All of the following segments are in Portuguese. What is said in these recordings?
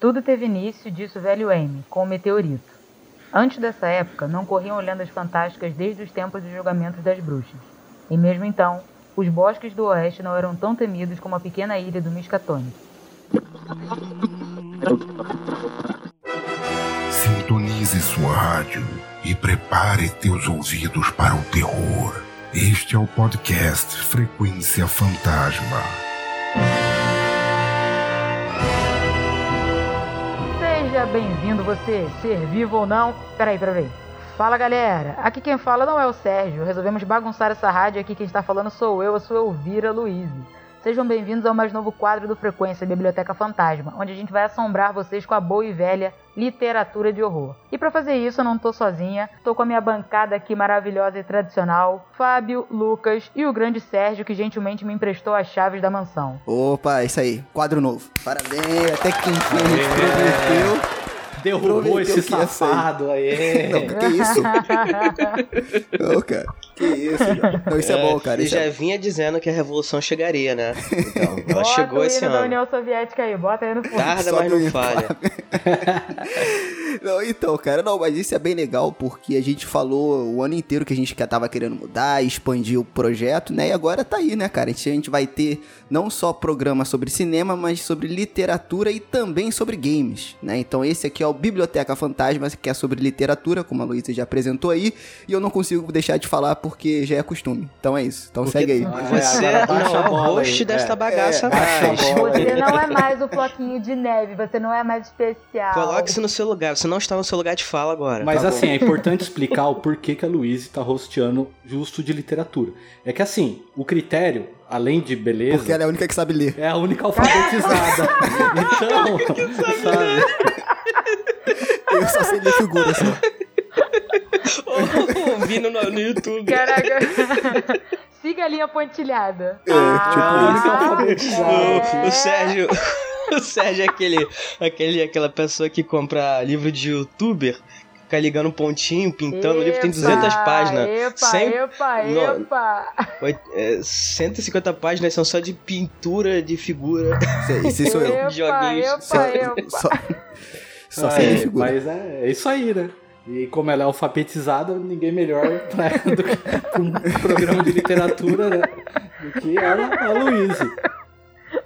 Tudo teve início, disse o velho Amy, com o meteorito. Antes dessa época, não corriam lendas fantásticas desde os tempos de julgamentos das bruxas. E mesmo então, os bosques do oeste não eram tão temidos como a pequena ilha do Miskatonic. Sintonize sua rádio e prepare teus ouvidos para o terror. Este é o podcast Frequência Fantasma. Seja bem-vindo você, ser vivo ou não. Peraí, peraí. Fala galera, aqui quem fala não é o Sérgio, resolvemos bagunçar essa rádio aqui, quem está falando sou eu, a sua Elvira Luiz. Sejam bem-vindos ao mais novo quadro do Frequência Biblioteca Fantasma, onde a gente vai assombrar vocês com a boa e velha literatura de horror. E para fazer isso eu não tô sozinha, tô com a minha bancada aqui maravilhosa e tradicional, Fábio, Lucas e o grande Sérgio que gentilmente me emprestou as chaves da mansão. Opa, isso aí, quadro novo. Parabéns, até que enfim a gente prometeu. Derrubou esse safado aí. Não, que isso? Não, cara. Que isso, cara. Não, isso é, é bom, cara. Ele já é... vinha dizendo que a revolução chegaria, né? Então, ela Bota chegou o esse hino da ano. União Soviética aí, bota aí no fundo. Tarda, mas não falha. Não, então, cara, não, mas isso é bem legal porque a gente falou o ano inteiro que a gente tava querendo mudar, expandir o projeto, né? E agora tá aí, né, cara? A gente, a gente vai ter não só programa sobre cinema, mas sobre literatura e também sobre games, né? Então esse aqui é o Biblioteca Fantasma, que é sobre literatura, como a Luísa já apresentou aí, e eu não consigo deixar de falar porque já é costume. Então é isso. Então Porque segue aí. Você É, não é o host aí. desta É. bagaça É, mais. Você não é mais o floquinho de neve, você não é mais especial. Coloque-se no seu lugar. Você não está no seu lugar de fala agora. Mas Tá assim, é importante explicar o porquê que a Luísa tá hosteando justo de literatura. É que assim, o critério, além de beleza, Porque ela é a única que sabe ler. é a única alfabetizada. então, sabe? Eu só sei ler figura só. Ouvindo no, no YouTube. Caraca. Siga a linha pontilhada. É, a tipo alfabetizada. O, o Sérgio. O Sérgio é aquele, aquele, aquela pessoa que compra livro de youtuber, fica ligando um pontinho, pintando. o livro tem 200 páginas. Epa, Cem- epa, Não. epa. Oit- é, 150 páginas são só de pintura de figura. Isso, sou eu. Epa, Joguinhos. epa, Só, epa. só, só Ah, é, figura. mas é, é isso aí, né? E como ela é alfabetizada, ninguém melhor pra, do que pra um programa de literatura né, do que a, a Luísa.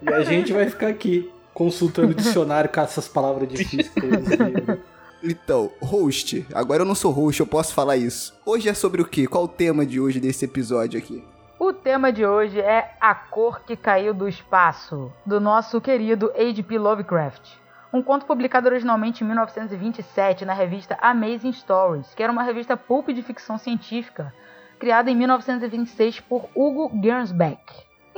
E a gente vai ficar aqui consultando o dicionário com essas palavras difíceis livros. Então, host. Agora eu não sou host, eu posso falar isso. Hoje é sobre o quê? Qual o tema de hoje desse episódio aqui? O tema de hoje é A Cor que Caiu do Espaço, do nosso querido H.P. Lovecraft. Um conto publicado originalmente em 1927 na revista Amazing Stories, que era uma revista pulp de ficção científica, criada em 1926 por Hugo Gernsback.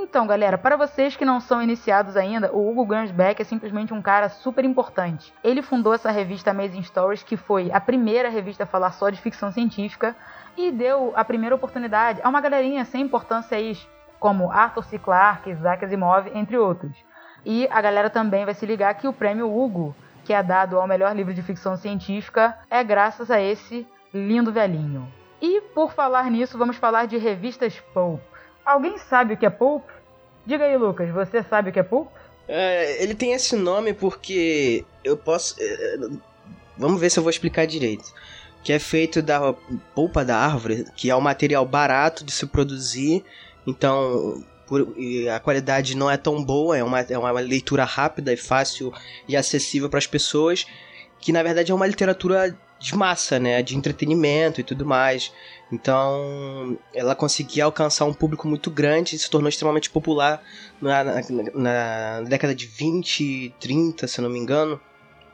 Então, galera, para vocês que não são iniciados ainda, o Hugo Gernsback é simplesmente um cara super importante. Ele fundou essa revista Amazing Stories, que foi a primeira revista a falar só de ficção científica, e deu a primeira oportunidade a uma galerinha sem importância aí, como Arthur C. Clarke, Isaac Asimov, entre outros. E a galera também vai se ligar que o prêmio Hugo, que é dado ao melhor livro de ficção científica, é graças a esse lindo velhinho. E por falar nisso, vamos falar de revistas pulp. Alguém sabe o que é pulp? Diga aí, Lucas, você sabe o que é pulp? É, ele tem esse nome porque eu posso. é, Vamos ver se eu vou explicar direito. Que é feito da polpa da árvore, que é um material barato de se produzir, então por- a qualidade não é tão boa, é uma, é uma leitura rápida e fácil e acessível para as pessoas, que na verdade é uma literatura de massa, né, de entretenimento e tudo mais. Então, ela conseguia alcançar um público muito grande e se tornou extremamente popular na, na, na década de 20, 30, se não me engano,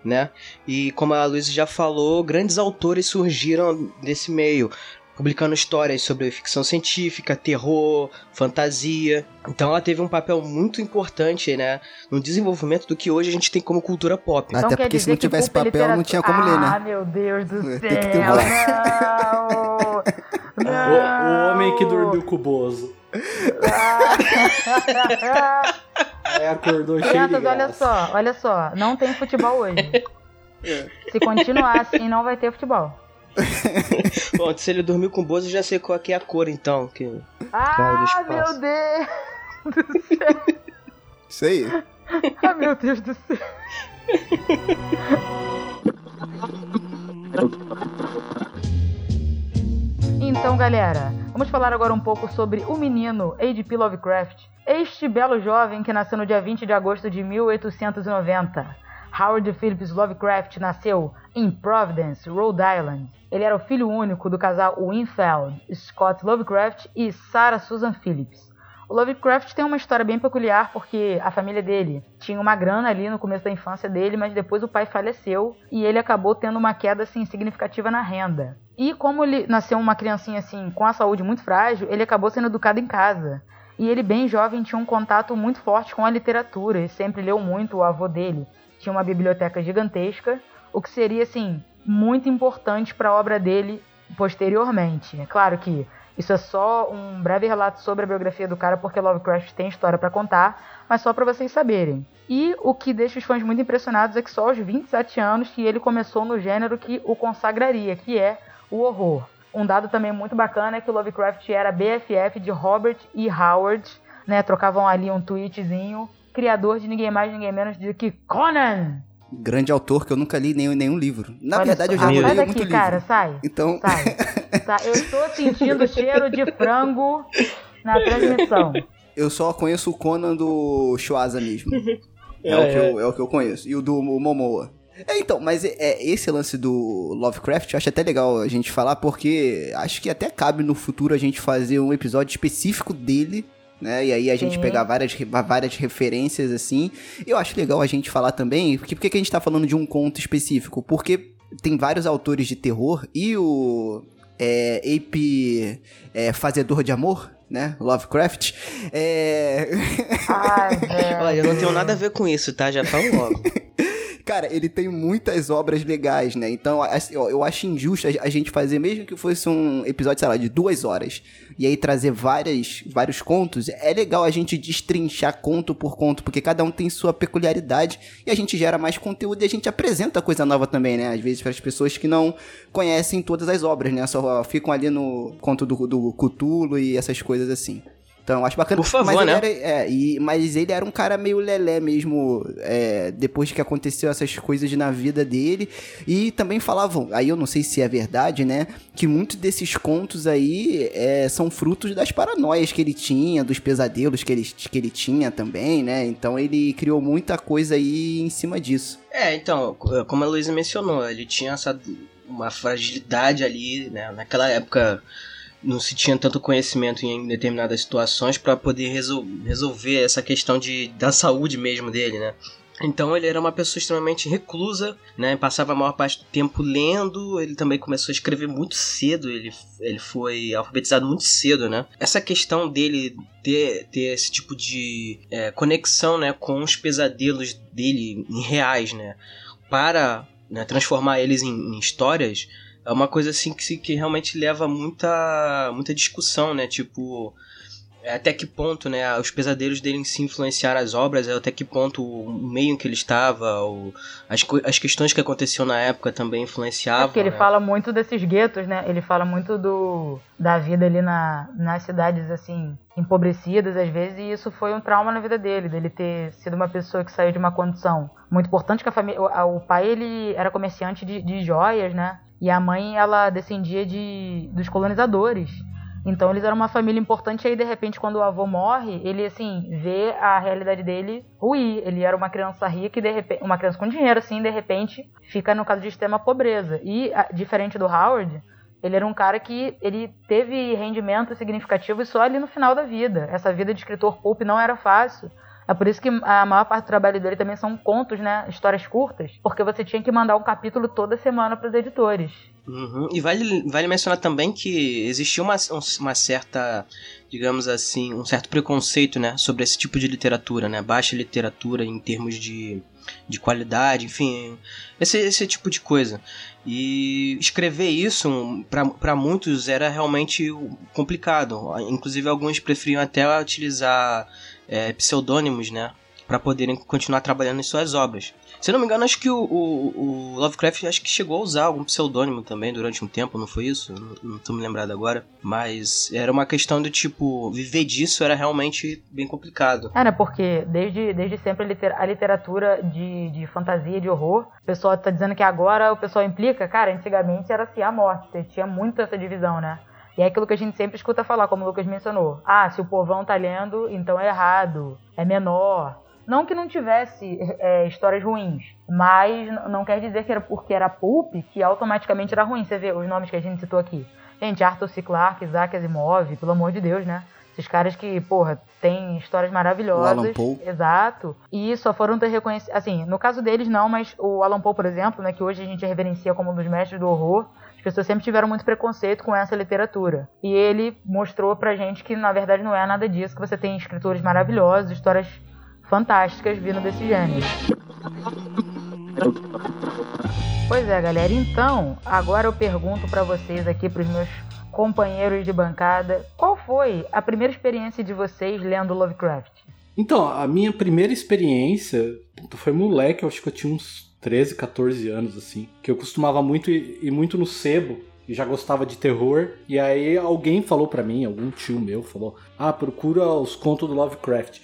né? E como a Luísa já falou, grandes autores surgiram desse meio, publicando histórias sobre ficção científica, terror, fantasia. Então ela teve um papel muito importante, né, no desenvolvimento do que hoje a gente tem como cultura pop. Até Então porque se não tivesse é papel, não literatura- tinha como ler, né? Ah, meu Deus do Tem céu, que ter um- não! O, o homem que dormiu com o Bozo. Aí acordou cheio de Crianças, olha só, olha só, não tem futebol hoje. Se continuar assim, não vai ter futebol. Bom, se ele dormiu com o Bozo, eu já sei qual que é a cor, então. Que... Do Ah, meu Deus! Isso aí. Ah, meu Deus do céu. Então, galera, vamos falar agora um pouco sobre o menino H.P. Lovecraft. Este belo jovem que nasceu no dia 20 de agosto de 1890. Howard Phillips Lovecraft nasceu em Providence, Rhode Island. Ele era o filho único do casal Winfield, Scott Lovecraft e Sarah Susan Phillips. O Lovecraft tem uma história bem peculiar porque a família dele tinha uma grana ali no começo da infância dele, mas depois o pai faleceu e ele acabou tendo uma queda assim significativa na renda. E como ele nasceu uma criancinha assim com a saúde muito frágil, ele acabou sendo educado em casa. E ele bem jovem tinha um contato muito forte com a literatura e sempre leu muito o avô dele. Tinha uma biblioteca gigantesca, o que seria assim muito importante para a obra dele posteriormente. É claro que isso é só um breve relato sobre a biografia do cara, porque Lovecraft tem história para contar, mas só para vocês saberem. E o que deixa os fãs muito impressionados é que só aos 27 anos que ele começou no gênero que o consagraria, que é o horror. Um dado também muito bacana é que Lovecraft era BFF de Robert E. Howard, né? Trocavam ali um tweetzinho, criador de ninguém mais, ninguém menos do que Conan. Grande autor que eu nunca li nenhum, nenhum livro. Na Olha verdade, eu já Ah, daqui, muito livro. cara, sai. Então, Sai. Tá, eu estou sentindo cheiro de frango na transmissão. eu só conheço o Conan do Schwarza mesmo. É, É, o que é. eu, é o que eu conheço. E o do Momoa. É, então, mas é, é, esse lance do Lovecraft eu acho até legal a gente falar, porque acho que até cabe no futuro a gente fazer um episódio específico dele, né? E aí a gente Sim. pegar várias, várias referências assim. Eu acho legal a gente falar também, porque por que a gente tá falando de um conto específico? Porque tem vários autores de terror e o é, Ape é, Fazedor de Amor, né? Lovecraft. É. Ai, velho. Olha, eu não tenho nada a ver com isso, tá? Já falo logo. Cara, ele tem muitas obras legais, né? Então, assim, ó, eu acho injusto a gente fazer, mesmo que fosse um episódio, sei lá, de duas horas, e aí trazer várias, vários contos. É legal a gente destrinchar conto por conto, porque cada um tem sua peculiaridade, e a gente gera mais conteúdo e a gente apresenta coisa nova também, né? Às vezes para as pessoas que não conhecem todas as obras, né? Só ficam ali no conto do, do e essas coisas assim. Então, acho bacana. Por favor, mas ele né? era- é, e, mas ele era um cara meio lelé mesmo, é, depois que aconteceu essas coisas na vida dele. E também falavam, aí eu não sei se é verdade, né? Que muitos desses contos aí é, são frutos das paranoias que ele tinha, dos pesadelos que ele, que ele tinha também, né? Então ele criou muita coisa aí em cima disso. É, então, como a Luísa mencionou, ele tinha essa uma fragilidade ali, né? Naquela época não se tinha tanto conhecimento em determinadas situações para poder resol resolver essa questão de, da saúde mesmo dele, né? Então ele era uma pessoa extremamente reclusa, né? Passava a maior parte do tempo lendo. Ele também começou a escrever muito cedo. Ele, ele foi alfabetizado muito cedo, né? Essa questão dele ter, ter esse tipo de é, conexão, né, com os pesadelos dele reais, né? Para né, transformar eles em, em histórias é uma coisa assim que, se- que realmente leva muita muita discussão, né? Tipo, é, até que ponto, né, os pesadelos dele si influenciaram as obras, é, até que ponto o meio em que ele estava, o, as, as questões que aconteciam na época também É influenciavam. porque ele né? fala muito desses guetos, né? Ele fala muito do da vida ali na, nas cidades, assim, empobrecidas às vezes, e isso foi um trauma na vida dele, dele ter sido uma pessoa que saiu de uma condição muito importante, que a família... O, o pai, ele era comerciante de, de joias, né? E a mãe, ela descendia de, dos colonizadores. Então eles eram uma família importante, e aí de repente quando o avô morre, ele assim, vê a realidade dele ruir. Ele era uma criança rica e de repente, uma criança com dinheiro assim, de repente fica no caso de extrema pobreza. E diferente do Howard, ele era um cara que ele teve rendimento significativo só ali no final da vida. Essa vida de escritor pulp não era fácil. É por isso que a maior parte do trabalho dele também são contos, né? Histórias curtas, porque você tinha que mandar um capítulo toda semana para os editores. Uhum. E vale, vale mencionar também que existia uma, uma certa, digamos assim, um certo preconceito, né, sobre esse tipo de literatura, né, baixa literatura em termos de, de qualidade, enfim, esse, esse tipo de coisa. E escrever isso para muitos era realmente complicado. Inclusive alguns preferiam até utilizar é, pseudônimos, né, para poderem continuar trabalhando em suas obras. Se eu não me engano, acho que o, o, o, Lovecraft acho que chegou a usar algum pseudônimo também durante um tempo, não foi isso? Não, não tô me lembrado agora. Mas era uma questão do tipo, viver disso era realmente bem complicado. Né? Porque desde, desde sempre a literatura de, de fantasia, de horror, o pessoal tá dizendo que agora o pessoal implica, cara, antigamente era assim a morte, tinha muito essa divisão, né? E é aquilo que a gente sempre escuta falar, como o Lucas mencionou. Ah, se o povão tá lendo, então é errado, é menor. Não que não tivesse é, histórias ruins, mas não quer dizer que era porque era pulp que automaticamente era ruim. Você vê os nomes que a gente citou aqui. Gente, Arthur C. Clarke, Isaac Asimov, pelo amor de Deus, né? Esses caras que, porra, tem histórias maravilhosas. O Alan Poe. Exato. E só foram ter reconhecido. Assim, no caso deles, não, mas o Alan Poe, por exemplo, né, que hoje a gente reverencia como um dos mestres do horror, as pessoas sempre tiveram muito preconceito com essa literatura. E ele mostrou pra gente que, na verdade, não é nada disso, que você tem escritores maravilhosos, histórias fantásticas vindo desse gênero. Pois é, galera. Então, agora eu pergunto para vocês aqui, para os meus companheiros de bancada, qual foi a primeira experiência de vocês lendo Lovecraft? Então, a minha primeira experiência foi moleque, eu acho que eu tinha uns 13, 14 anos, assim. Que eu costumava muito ir, ir muito no sebo e já gostava de terror. E aí alguém falou para mim, algum tio meu falou: Ah, procura os contos do Lovecraft.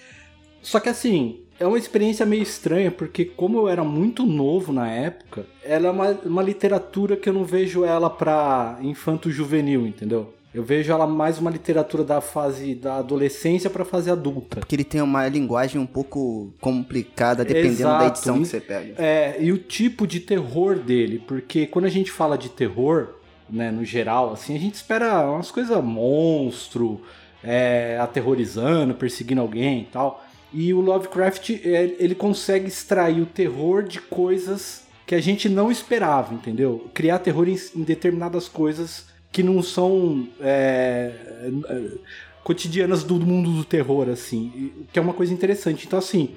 Só que assim, é uma experiência meio estranha, porque como eu era muito novo na época, ela é uma, uma literatura que eu não vejo ela pra infanto juvenil, entendeu? Eu vejo ela mais uma literatura da fase da adolescência para fase adulta. Porque ele tem uma linguagem um pouco complicada, dependendo Exato. da edição que você pega. É, e o tipo de terror dele, porque quando a gente fala de terror, né, no geral, assim, a gente espera umas coisas monstro, é, aterrorizando, perseguindo alguém e tal. E o Lovecraft, é, ele consegue extrair o terror de coisas que a gente não esperava, entendeu? Criar terror em, em determinadas coisas que não são é, é, cotidianas do mundo do terror, assim, que é uma coisa interessante. Então, assim,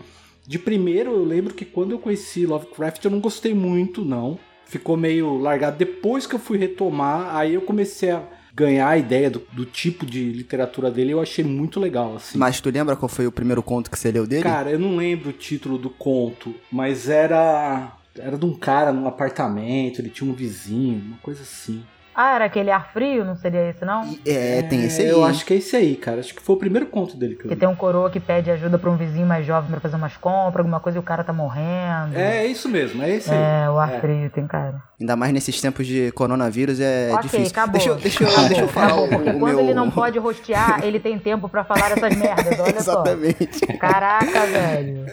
de primeiro eu lembro que quando eu conheci Lovecraft eu não gostei muito, não. Ficou meio largado. Depois que eu fui retomar, aí eu comecei a ganhar a ideia do, do, tipo de literatura dele, eu achei muito legal, assim. Mas tu lembra qual foi o primeiro conto que você leu dele? Cara, eu não lembro o título do conto, mas era era de um cara num apartamento, ele tinha um vizinho, uma coisa assim. Ah, era aquele ar frio, não seria esse, não? É, tem esse aí. Eu acho que é esse aí, cara. Acho que foi o primeiro conto dele que eu Que tem um coroa que pede ajuda pra um vizinho mais jovem pra fazer umas compras, alguma coisa e o cara tá morrendo. É, é isso mesmo, é esse aí. É, o ar é. frio, tem cara. Ainda mais nesses tempos de coronavírus é okay, difícil. Acabou. Deixa, eu, deixa, eu, deixa eu falar acabou, porque o, quando meu... ele não pode rostear, ele tem tempo pra falar essas merdas, olha Exatamente. só. Caraca, velho.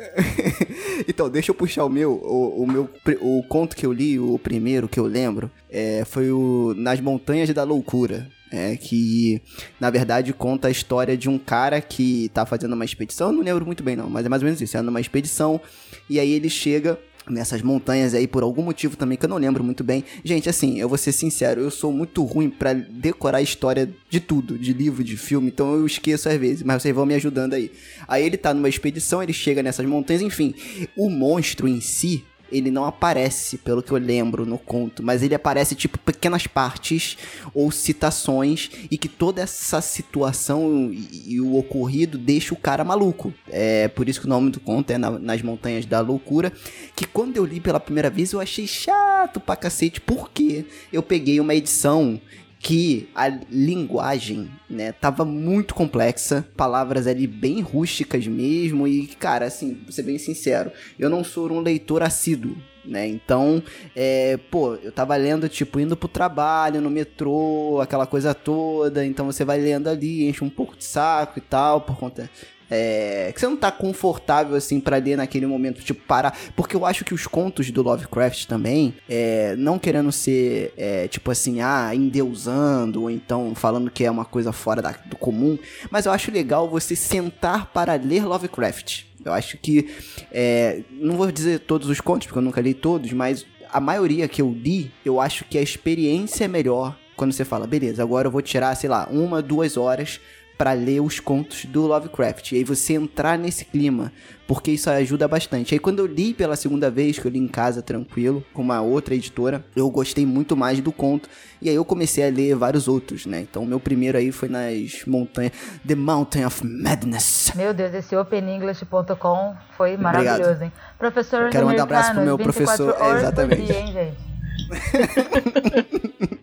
então, deixa eu puxar o meu, o, o, meu, o conto que eu li, o primeiro que eu lembro, é, foi o Nas Montanhas da Loucura. É, que na verdade conta a história de um cara que tá fazendo uma expedição, não lembro muito bem não, mas é mais ou menos isso, é numa expedição, e aí ele chega nessas montanhas aí por algum motivo também que eu não lembro muito bem. Gente, assim, eu vou ser sincero, eu sou muito ruim para decorar a história de tudo, de livro, de filme, então eu esqueço às vezes, mas vocês vão me ajudando aí. Aí ele tá numa expedição, ele chega nessas montanhas, enfim, o monstro em si, ele não aparece, pelo que eu lembro no conto, mas ele aparece tipo pequenas partes ou citações e que toda essa situação e, e o ocorrido deixa o cara maluco. É por isso que o nome do conto é na, Nas Montanhas da Loucura, que quando eu li pela primeira vez eu achei chato pra cacete, porque eu peguei uma edição que a linguagem, né, tava muito complexa, palavras ali bem rústicas mesmo, e, cara, assim, pra ser bem sincero, eu não sou um leitor assíduo, né, então, é, pô, eu tava lendo, tipo, indo pro trabalho, no metrô, aquela coisa toda, então você vai lendo ali, enche um pouco de saco e tal, por conta é, que você não tá confortável assim para ler naquele momento, tipo, parar. Porque eu acho que os contos do Lovecraft também, é, não querendo ser, é, tipo assim, ah, endeusando, ou então falando que é uma coisa fora da, do comum, mas eu acho legal você sentar para ler Lovecraft. Eu acho que, é, não vou dizer todos os contos, porque eu nunca li todos, mas a maioria que eu li, eu acho que a experiência é melhor quando você fala, beleza, agora eu vou tirar, sei lá, uma, duas horas para ler os contos do Lovecraft. E aí você entrar nesse clima, porque isso ajuda bastante. Aí quando eu li pela segunda vez, que eu li em casa tranquilo, com uma outra editora, eu gostei muito mais do conto. E aí eu comecei a ler vários outros, né? Então meu primeiro aí foi nas montanhas, The Mountain of Madness. Meu Deus, esse openenglish.com foi maravilhoso, Obrigado. hein? Professor Eu quero mandar um abraço pro meu 24 professor, por exatamente. dia, hein, gente?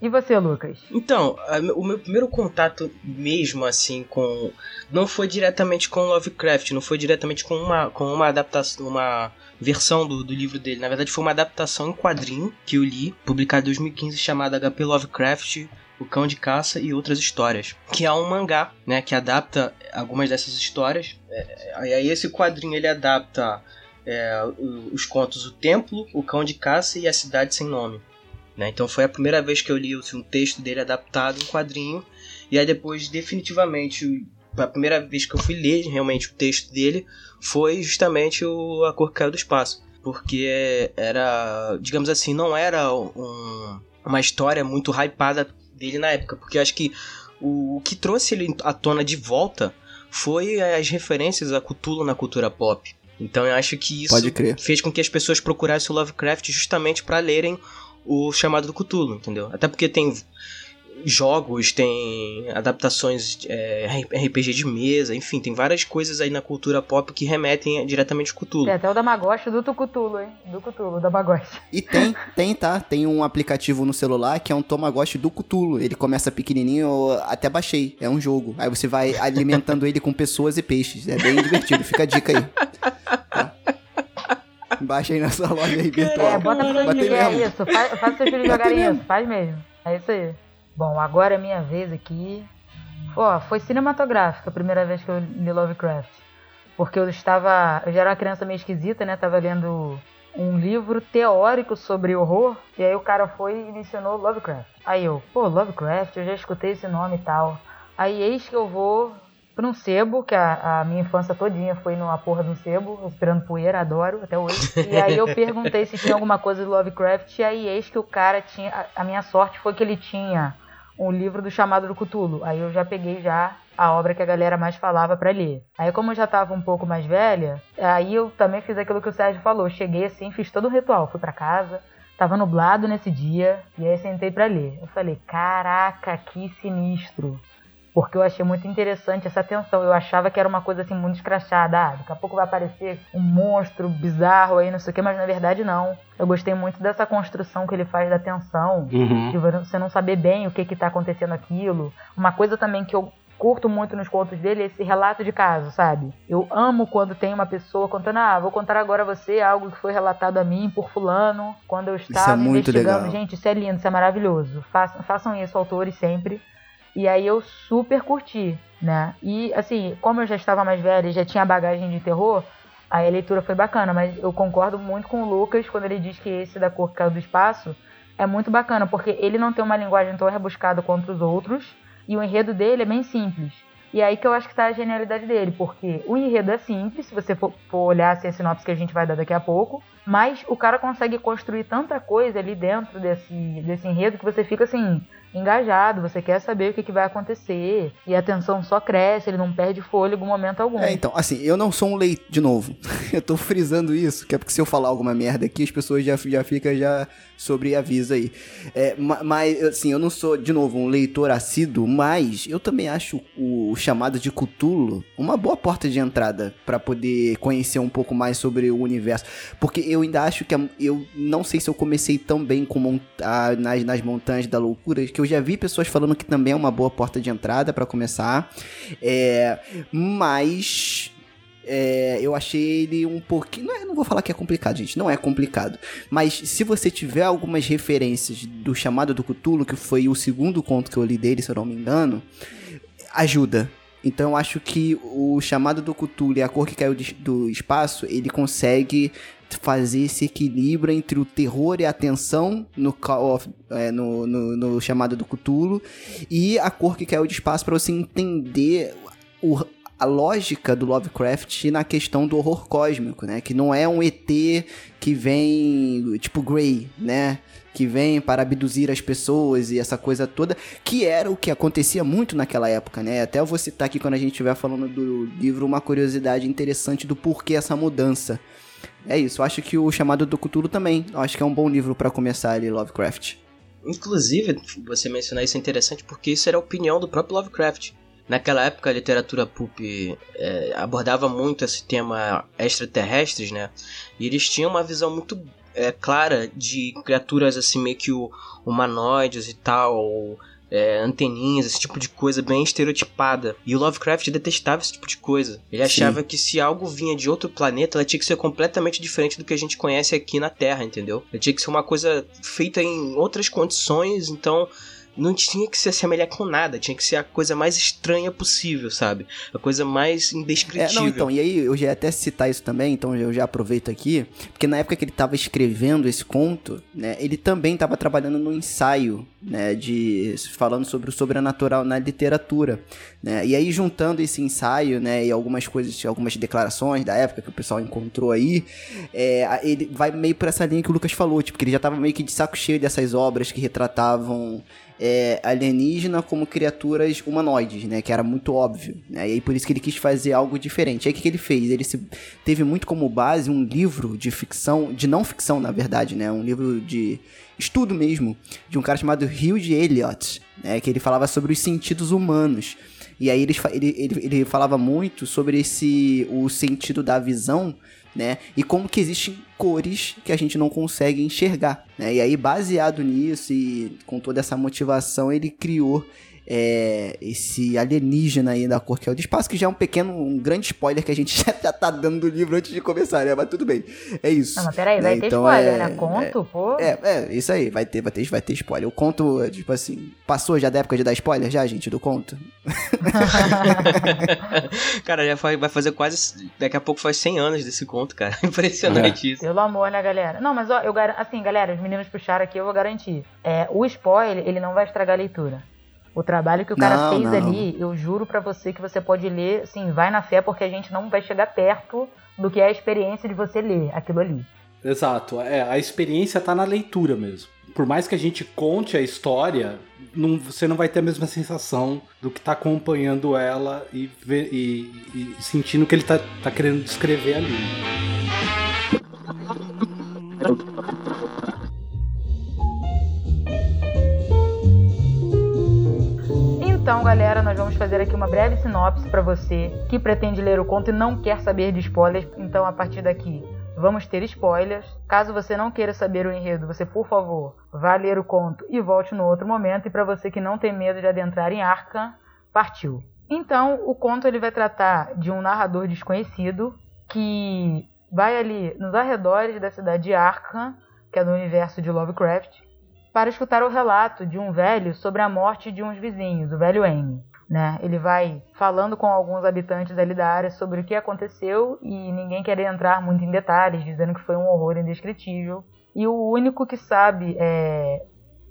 e você, Lucas? Então, o meu primeiro contato mesmo, assim, com. Não foi diretamente com Lovecraft, não foi diretamente com uma, com uma adaptação, uma versão do, do livro dele. Na verdade, foi uma adaptação em quadrinho que eu li, publicada em 2015, chamada HP Lovecraft. O Cão de Caça e outras histórias. Que é um mangá, né? Que adapta algumas dessas histórias. É, e aí esse quadrinho ele adapta é, os contos O Templo, O Cão de Caça e A Cidade Sem Nome. Né? Então foi a primeira vez que eu li assim, um texto dele adaptado em quadrinho. E aí depois, definitivamente, a primeira vez que eu fui ler realmente o texto dele foi justamente o A Cor que Caiu do Espaço. Porque era, digamos assim, não era um- uma história muito hypada dele na época. Porque eu acho que o, o que trouxe ele à tona de volta foi as referências a Cthulhu na cultura pop. Então eu acho que isso Pode crer. fez com que as pessoas procurassem o Lovecraft justamente para lerem o chamado do Cthulhu, entendeu? Até porque tem jogos, tem adaptações é, RPG de mesa, enfim, tem várias coisas aí na cultura pop que remetem diretamente ao Cthulhu. Tem até o Damagoste do Tucutulo, hein? Do Cutulo, Damagoste. E tem, tem, tá? Tem um aplicativo no celular que é um Tamagotchi do Cthulhu. Ele começa pequenininho, eu até baixei. É um jogo. Aí você vai alimentando ele com pessoas e peixes. É bem divertido. Fica a dica aí. Tá? Baixa aí na sua loja aí virtual. É, bota pra Bate gente é isso. Faz, faz seus filhos Bate jogarem isso. Faz mesmo. É isso aí. Bom, agora é minha vez aqui. Ó, foi cinematográfica a primeira vez que eu li Lovecraft. Porque eu estava. Eu já era uma criança meio esquisita, né? Tava lendo um livro teórico sobre horror. E aí o cara foi e mencionou Lovecraft. Aí eu, pô, Lovecraft, eu já escutei esse nome e tal. Aí eis que eu vou pra um sebo, que a, a minha infância todinha foi numa porra de um sebo, respirando poeira, adoro até hoje. E aí eu perguntei se tinha alguma coisa de Lovecraft, e aí eis que o cara tinha. A, a minha sorte foi que ele tinha um livro do chamado do Cthulhu. Aí eu já peguei já a obra que a galera mais falava pra ler. Aí como eu já tava um pouco mais velha, aí eu também fiz aquilo que o Sérgio falou. Cheguei assim, fiz todo o ritual, fui pra casa, tava nublado nesse dia, e aí sentei pra ler. Eu falei, caraca, que sinistro. Porque eu achei muito interessante essa tensão. Eu achava que era uma coisa assim muito escrachada. Ah, daqui a pouco vai aparecer um monstro bizarro aí, não sei o que, mas na verdade não. Eu gostei muito dessa construção que ele faz da tensão Uhum. de você não saber bem o que que tá acontecendo aquilo. Uma coisa também que eu curto muito nos contos dele é esse relato de caso, sabe? Eu amo quando tem uma pessoa contando, ah, vou contar agora a você algo que foi relatado a mim por fulano, quando eu estava é muito investigando. legal. Gente, isso é lindo, isso é maravilhoso. Façam, façam isso, autores, sempre. E aí eu super curti, né? E assim, como eu já estava mais velha e já tinha bagagem de terror, aí a leitura foi bacana, mas eu concordo muito com o Lucas quando ele diz que esse da cor que caiu do espaço é muito bacana, porque ele não tem uma linguagem tão rebuscada quanto os outros, e o enredo dele é bem simples. E aí que eu acho que tá a genialidade dele, porque o enredo é simples, se você for olhar assim, a sinopse que a gente vai dar daqui a pouco, mas o cara consegue construir tanta coisa ali dentro desse, desse enredo que você fica assim, engajado, você quer saber o que, que vai acontecer, e a tensão só cresce, ele não perde fôlego em momento algum. É, então, assim, eu não sou um leitor. De novo, eu tô frisando isso, que é porque se eu falar alguma merda aqui, as pessoas já, já ficam já sobre aviso aí. É, ma- mas, assim, eu não sou, de novo, um leitor assíduo, mas eu também acho o chamado de Cthulhu uma boa porta de entrada pra poder conhecer um pouco mais sobre o universo. Porque eu ainda acho que eu não sei se eu comecei tão bem com nas, nas montanhas da loucura, que eu já vi pessoas falando que também é uma boa porta de entrada pra começar. É, mas é, eu achei ele um pouquinho. Não, é- não vou falar que é complicado, gente. Não é complicado. Mas se você tiver algumas referências do chamado do Cthulhu, que foi o segundo conto que eu li dele, se eu não me engano, ajuda. Então eu acho que o chamado do Cthulhu e a cor que caiu do espaço, ele consegue fazer esse equilíbrio entre o terror e a tensão no, of- é, no, no, no chamado do Cthulhu e a cor que caiu de espaço para você entender o, a lógica do Lovecraft na questão do horror cósmico, né? Que não é um ET que vem, tipo Grey, né? Que vem para abduzir as pessoas e essa coisa toda, que era o que acontecia muito naquela época, né? Até eu vou citar aqui quando a gente estiver falando do livro uma curiosidade interessante do porquê essa mudança. É isso, eu acho que o chamado do Cthulhu também, eu acho que é um bom livro para começar ali, Lovecraft. Inclusive, você mencionar isso é interessante porque isso era a opinião do próprio Lovecraft. Naquela época a literatura pulp é, abordava muito esse tema extraterrestres, né? E eles tinham uma visão muito é, clara de criaturas assim meio que humanoides e tal, é, anteninhas, esse tipo de coisa bem estereotipada. E o Lovecraft detestava esse tipo de coisa. Ele achava Sim. que se algo vinha de outro planeta, ela tinha que ser completamente diferente do que a gente conhece aqui na Terra, entendeu? Ela tinha que ser uma coisa feita em outras condições, então não tinha que se assemelhar com nada, tinha que ser a coisa mais estranha possível, sabe? A coisa mais indescritível. É, não, então, e aí eu já ia até citar isso também, então eu já aproveito aqui, porque na época que ele estava escrevendo esse conto, né, ele também estava trabalhando no ensaio, né, de falando sobre o sobrenatural na literatura, né? E aí juntando esse ensaio, né, e algumas coisas, algumas declarações da época que o pessoal encontrou aí, é, ele vai meio por essa linha que o Lucas falou, tipo, que ele já estava meio que de saco cheio dessas obras que retratavam é, alienígena como criaturas humanoides, né? Que era muito óbvio. Né? E aí por isso que ele quis fazer algo diferente. Aí o que, que ele fez? Ele se, teve muito como base um livro de ficção, de não ficção, na verdade, né? Um livro de estudo mesmo, de um cara chamado Hugh Elliot, né? Que ele falava sobre os sentidos humanos. E aí ele, ele, ele, ele falava muito sobre esse o sentido da visão né? E como que existem cores que a gente não consegue enxergar, né? E aí, baseado nisso e com toda essa motivação, ele criou é, esse alienígena aí da cor que é o do espaço, que já é um pequeno, um grande spoiler que a gente já, já tá dando do livro antes de começar, né? Mas tudo bem. É isso. Não, mas peraí, vai né? ter então, spoiler, é, né? Conto, é, pô. É, é, isso aí, vai ter, vai ter, vai ter spoiler. O conto, tipo assim, passou já da época de dar spoiler, já, gente, do conto? cara, já vai fazer quase. Daqui a pouco faz 100 anos desse conto, cara. Impressionante é. isso. Pelo amor, né, galera? Não, mas ó, eu garanto. Assim, galera, os meninos puxaram aqui, eu vou garantir. É, o spoiler, ele não vai estragar a leitura. O trabalho que o cara não, fez não. ali, eu juro para você que você pode ler, assim, vai na fé, porque a gente não vai chegar perto do que é a experiência de você ler aquilo ali. Exato, é, a experiência tá na leitura mesmo. Por mais que a gente conte a história, não, você não vai ter a mesma sensação do que tá acompanhando ela e, ver, e, e sentindo o que ele tá, tá querendo descrever ali. Então, galera, nós vamos fazer aqui uma breve sinopse para você que pretende ler o conto e não quer saber de spoilers. Então, a partir daqui, vamos ter spoilers. Caso você não queira saber o enredo, você, por favor, vá ler o conto e volte no outro momento. E para você que não tem medo de adentrar em Arca, partiu. Então, o conto ele vai tratar de um narrador desconhecido que vai ali nos arredores da cidade de Arkham, que é do universo de Lovecraft, para escutar o relato de um velho sobre a morte de uns vizinhos, o velho Amy. Né? Ele vai falando com alguns habitantes ali da área sobre o que aconteceu e ninguém quer entrar muito em detalhes, dizendo que foi um horror indescritível. E o único que sabe é,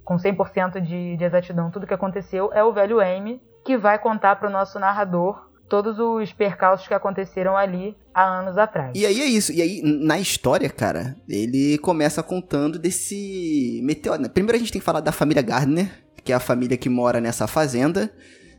com 100% de, de exatidão tudo o que aconteceu é o velho Amy, que vai contar para o nosso narrador todos os percalços que aconteceram ali há anos atrás. E aí é isso. E aí, na história, cara, ele começa contando desse meteoro. Né? Primeiro a gente tem que falar da família Gardner, que é a família que mora nessa fazenda.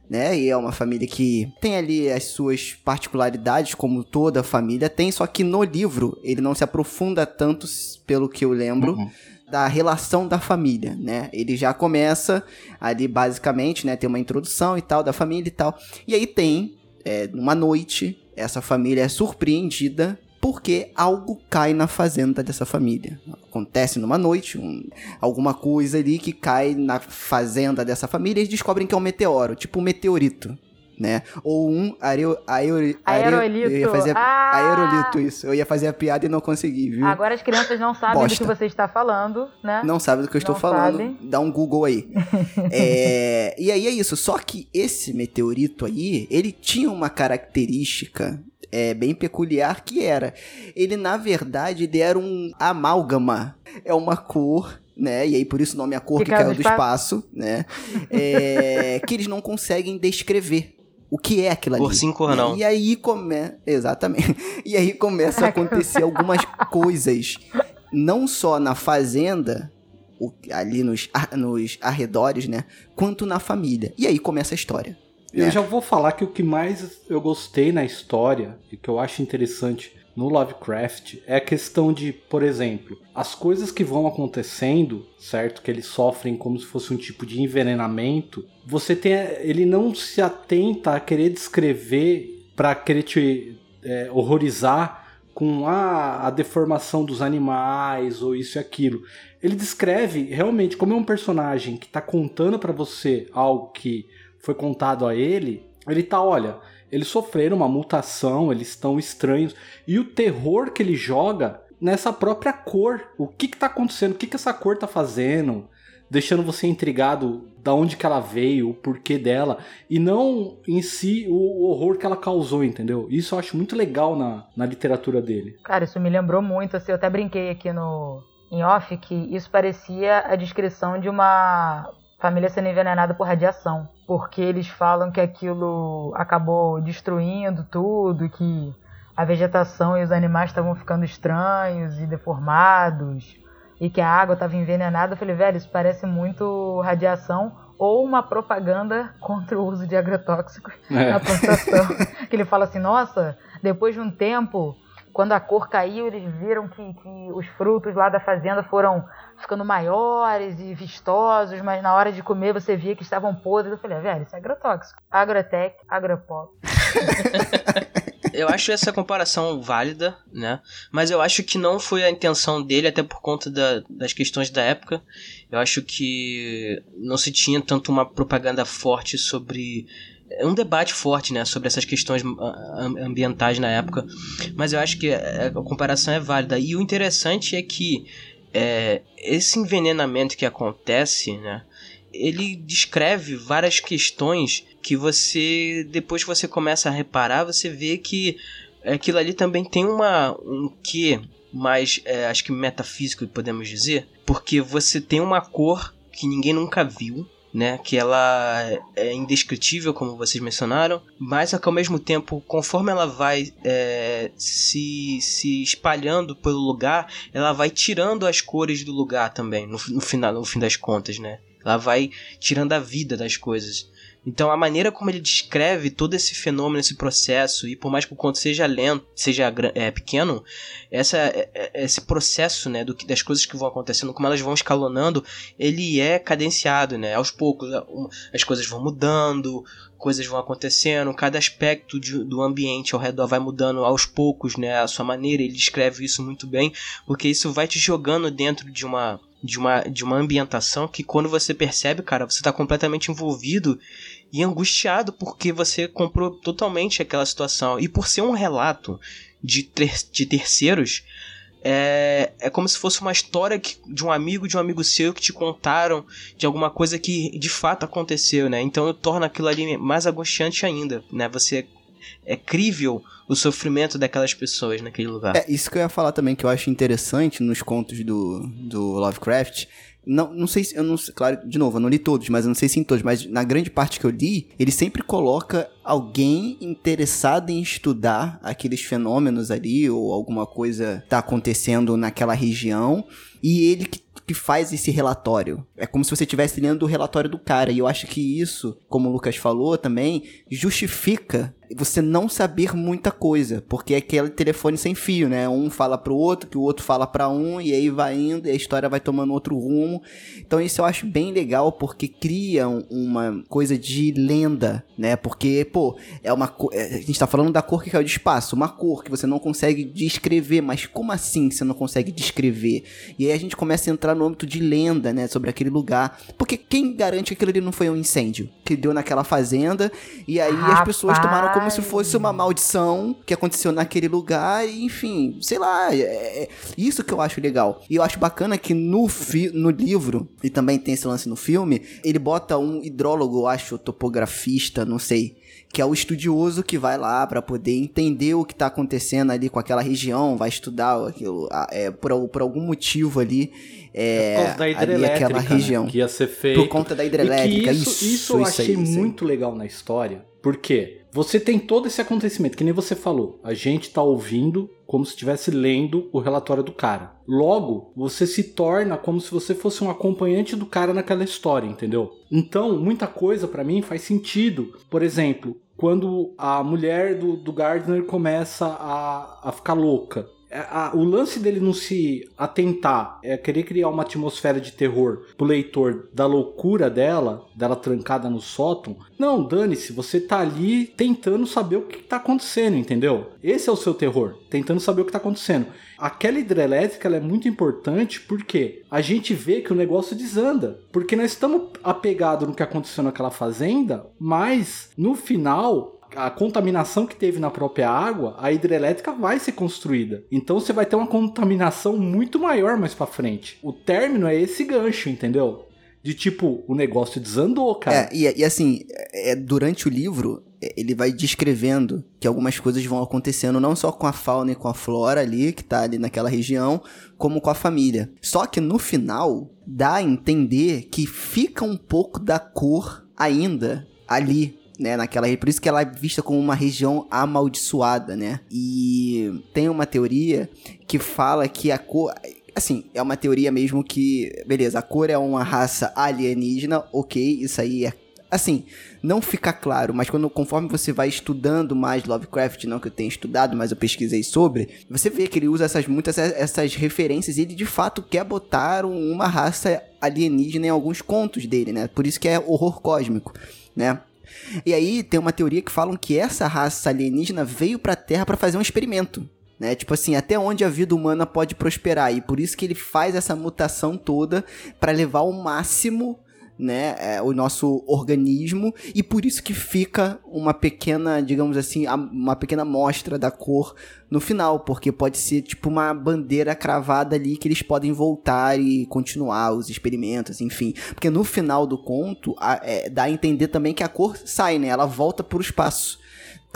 Né? E é uma família que tem ali as suas particularidades, como toda família tem, só que no livro ele não se aprofunda tanto, pelo que eu lembro, uhum da relação da família, né? Ele já começa ali basicamente, né? Tem uma introdução e tal da família e tal. E aí tem é, numa noite, essa família é surpreendida porque algo cai na fazenda dessa família. Acontece numa noite, um, alguma coisa ali que cai na fazenda dessa família e eles descobrem que é um meteoro, tipo um meteorito né? Ou um aero, aero, aerolito. Eu ia fazer ah! aerolito, isso. Eu ia fazer a piada e não consegui, viu? Agora as crianças não sabem Bosta. do que você está falando, né? Não sabem do que eu estou não falando. Sabem. Dá um Google aí. é, e aí é isso. Só que esse meteorito aí, ele tinha uma característica é, bem peculiar que era. Ele, na verdade, ele era um amálgama. É uma cor né? E aí por isso o nome é a cor que, que caiu do espaço, né? É, que eles não conseguem descrever o que é aquilo ali. Cor sim, cor não. E aí come... Exatamente. E aí começa a acontecer algumas coisas, não só na fazenda, o- ali nos, nos arredores, né? Quanto na família. E aí começa a história. Eu É. já vou falar que o que mais eu gostei na história e que eu acho interessante no Lovecraft é a questão de, por exemplo, as coisas que vão acontecendo, certo? Que eles sofrem como se fosse um tipo de envenenamento. Você tem, ele não se atenta a querer descrever para querer te é, horrorizar com ah, a deformação dos animais ou isso e aquilo. Ele descreve realmente como é um personagem que tá contando para você algo que foi contado a ele, ele tá, olha, eles sofreram uma mutação, eles estão estranhos. E o terror que ele joga nessa própria cor. O que que tá acontecendo? O que que essa cor tá fazendo? Deixando você intrigado da onde que ela veio, o porquê dela. E não em si o horror que ela causou, entendeu? Isso eu acho muito legal na, na literatura dele. Cara, isso me lembrou muito, assim, eu até brinquei aqui no em off que isso parecia a descrição de uma família sendo envenenada por radiação, porque eles falam que aquilo acabou destruindo tudo, que a vegetação e os animais estavam ficando estranhos e deformados, e que a água estava envenenada. Eu falei, velho, isso parece muito radiação ou uma propaganda contra o uso de agrotóxicos É. na plantação. que ele fala assim, nossa, depois de um tempo, quando a cor caiu, eles viram que, que os frutos lá da fazenda foram ficando maiores e vistosos, mas na hora de comer você via que estavam podres. Eu falei, "Ah, velho, isso é agrotóxico. Agrotec, agropop. Eu acho essa comparação válida, né? Mas eu acho que não foi a intenção dele, até por conta da- das questões da época. Eu acho que não se tinha tanto uma propaganda forte sobre. É um debate forte, né? Sobre essas questões ah, am- ambientais na época. Mas eu acho que a a comparação é válida. E o interessante é que é, esse envenenamento que acontece, né? Ele descreve várias questões que você, depois que você começa a reparar, você vê que aquilo ali também tem uma, um quê mais, é, acho que metafísico, podemos dizer, porque você tem uma cor que ninguém nunca viu, né? Que ela é indescritível, como vocês mencionaram, mas só que ao mesmo tempo, conforme ela vai é, se, se espalhando pelo lugar, ela vai tirando as cores do lugar também, no, no final, no fim das contas, né? Ela vai tirando a vida das coisas. Então a maneira como ele descreve todo esse fenômeno, esse processo, e por mais que o conto seja lento, seja é, pequeno, essa, é- é- esse processo né, do que, das coisas que vão acontecendo, como elas vão escalonando, ele é cadenciado, né? Aos poucos as coisas vão mudando, coisas vão acontecendo, cada aspecto de- do ambiente ao redor vai mudando aos poucos, né? A sua maneira, ele descreve isso muito bem, porque isso vai te jogando dentro de uma de uma, de uma ambientação que quando você percebe, cara, você tá completamente envolvido e angustiado porque você comprou totalmente aquela situação. E por ser um relato de, ter- de terceiros, é, é como se fosse uma história que- de um amigo de um amigo seu que te contaram de alguma coisa que de fato aconteceu, né? Então torna aquilo ali mais angustiante ainda, né? Você é crível o sofrimento daquelas pessoas naquele lugar. É, isso que eu ia falar também, que eu acho interessante nos contos do, do Lovecraft. Não, não sei se, eu não claro, de novo, eu não li todos, mas eu não sei se em todos, mas na grande parte que eu li, ele sempre coloca alguém interessado em estudar aqueles fenômenos ali, ou alguma coisa tá acontecendo naquela região, e ele que, que faz esse relatório. É como se você estivesse lendo o relatório do cara, e eu acho que isso, como o Lucas falou também, justifica você não saber muita coisa, porque é aquele telefone sem fio, né? Um fala pro outro, que o outro fala pra um, e aí vai indo, e a história vai tomando outro rumo. Então isso eu acho bem legal, porque cria um- uma coisa de lenda, né? Porque, pô, é uma é, a gente tá falando da cor que caiu de espaço, uma cor que você não consegue descrever, mas como assim você não consegue descrever? E aí a gente começa a entrar no âmbito de lenda, né, sobre aquele lugar. Porque quem garante que aquilo ali não foi um incêndio que deu naquela fazenda, e aí as pessoas tomaram como se fosse uma maldição que aconteceu naquele lugar, e, enfim, sei lá, é, é isso que eu acho legal. E eu acho bacana que no, fi no livro, e também tem esse lance no filme, ele bota um hidrólogo, eu acho, topografista, não sei, que é o estudioso que vai lá pra poder entender o que tá acontecendo ali com aquela região, vai estudar aquilo, é, por, por algum motivo ali, é, Por causa da ali aquela né, região. que ia ser feito. Por conta da hidrelétrica, isso, isso, isso eu achei isso muito legal na história. Por quê? Você tem todo esse acontecimento, que nem você falou. A gente tá ouvindo como se estivesse lendo o relatório do cara. Logo, você se torna como se você fosse um acompanhante do cara naquela história, entendeu? Então, muita coisa para mim faz sentido. Por exemplo, quando a mulher do, do Gardner começa a, a ficar louca. É, a, o lance dele não se atentar, é querer criar uma atmosfera de terror pro leitor da loucura dela, dela trancada no sótão. Não, dane-se, você tá ali tentando saber o que tá acontecendo, entendeu? Esse é o seu terror, tentando saber o que tá acontecendo. Aquela hidrelétrica é muito importante porque a gente vê que o negócio desanda. Porque nós estamos apegados no que aconteceu naquela fazenda, mas no final a contaminação que teve na própria água, a hidrelétrica vai ser construída. Então você vai ter uma contaminação muito maior mais para frente. O término é esse gancho, entendeu? De tipo, o negócio desandou, cara. É, e, e assim, é, durante o livro, é, ele vai descrevendo que algumas coisas vão acontecendo não só com a fauna e com a flora ali, que tá ali naquela região, como com a família. Só que no final, dá a entender que fica um pouco da cor ainda ali né, naquela por isso que ela é vista como uma região amaldiçoada, né? E tem uma teoria que fala que a cor assim, é uma teoria mesmo que, beleza, a cor é uma raça alienígena, OK, isso aí é assim, não fica claro, mas quando conforme você vai estudando mais Lovecraft, não que eu tenha estudado, mas eu pesquisei sobre, você vê que ele usa essas muitas essas referências e ele de fato quer botar uma raça alienígena em alguns contos dele, né? Por isso que é horror cósmico, né? E aí tem uma teoria que falam que essa raça alienígena veio para a Terra para fazer um experimento. Né? Tipo assim, até onde a vida humana pode prosperar. E por isso que ele faz essa mutação toda para levar ao máximo né, é, o nosso organismo e por isso que fica uma pequena, digamos assim, uma pequena mostra da cor no final, porque pode ser tipo uma bandeira cravada ali que eles podem voltar e continuar os experimentos, enfim, porque no final do conto a, é, dá a entender também que a cor sai, né, ela volta para o espaço.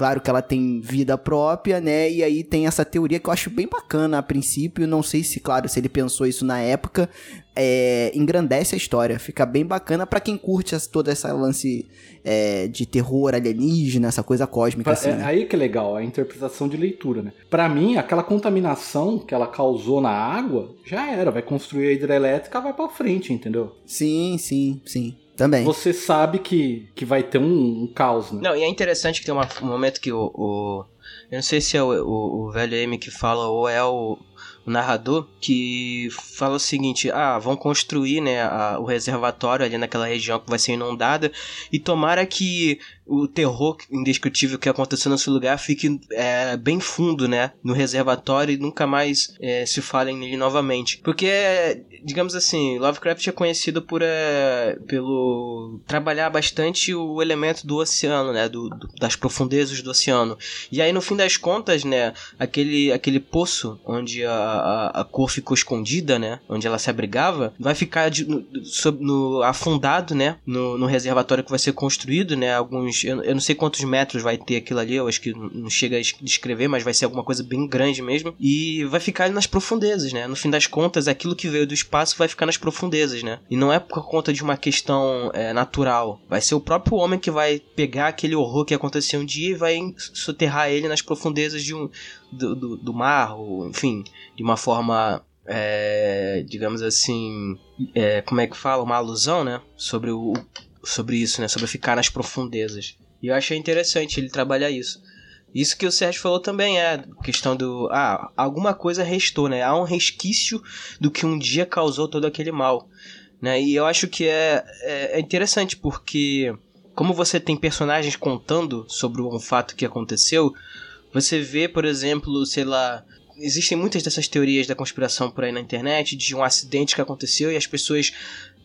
Claro que ela tem vida própria, né? E aí tem essa teoria que eu acho bem bacana a princípio. Não sei se, claro, se ele pensou isso na época. É, engrandece a história. Fica bem bacana para quem curte toda essa lance é, de terror alienígena, essa coisa cósmica. Assim, é, né? Aí que legal, a interpretação de leitura, né? Pra mim, aquela contaminação que ela causou na água já era. Vai construir a hidrelétrica, vai pra frente, entendeu? Sim, sim, sim. Também. Você sabe que, que vai ter um, um caos, né? Não, e é interessante que tem uma, um momento que o, o. eu não sei se é o, o, o velho M que fala ou é o, o narrador que fala o seguinte: ah, vão construir né, a, o reservatório ali naquela região que vai ser inundada e tomara que o terror indescritível que aconteceu nesse lugar fique é, bem fundo, né? No reservatório e nunca mais é, se falem nele novamente. Porque, digamos assim, Lovecraft é conhecido por é, pelo trabalhar bastante o elemento do oceano, né? Do, do, das profundezas do oceano. E aí, no fim das contas, né? Aquele, aquele poço onde a, a, a cor ficou escondida, né? Onde ela se abrigava, vai ficar de, no, no, afundado, né? No, no reservatório que vai ser construído, né? Alguns eu, eu, não sei quantos metros vai ter aquilo ali, eu acho que não chega a descrever, mas vai ser alguma coisa bem grande mesmo. E vai ficar ali nas profundezas, né? No fim das contas, aquilo que veio do espaço vai ficar nas profundezas, né? E não é por conta de uma questão é, natural. Vai ser o próprio homem que vai pegar aquele horror que aconteceu um dia e vai soterrar ele nas profundezas de um, do, do, do mar, ou, enfim, de uma forma é, digamos assim, é, como é que fala? Uma alusão, né? Sobre o, sobre isso, né? Sobre ficar nas profundezas. E eu achei interessante ele trabalhar isso. Isso que o Sérgio falou também é questão do. Ah, alguma coisa restou, né? Há um resquício do que um dia causou todo aquele mal. Né? E eu acho que é, é, é interessante porque, como você tem personagens contando sobre um fato que aconteceu, você vê, por exemplo, sei lá, existem muitas dessas teorias da conspiração por aí na internet de um acidente que aconteceu e as pessoas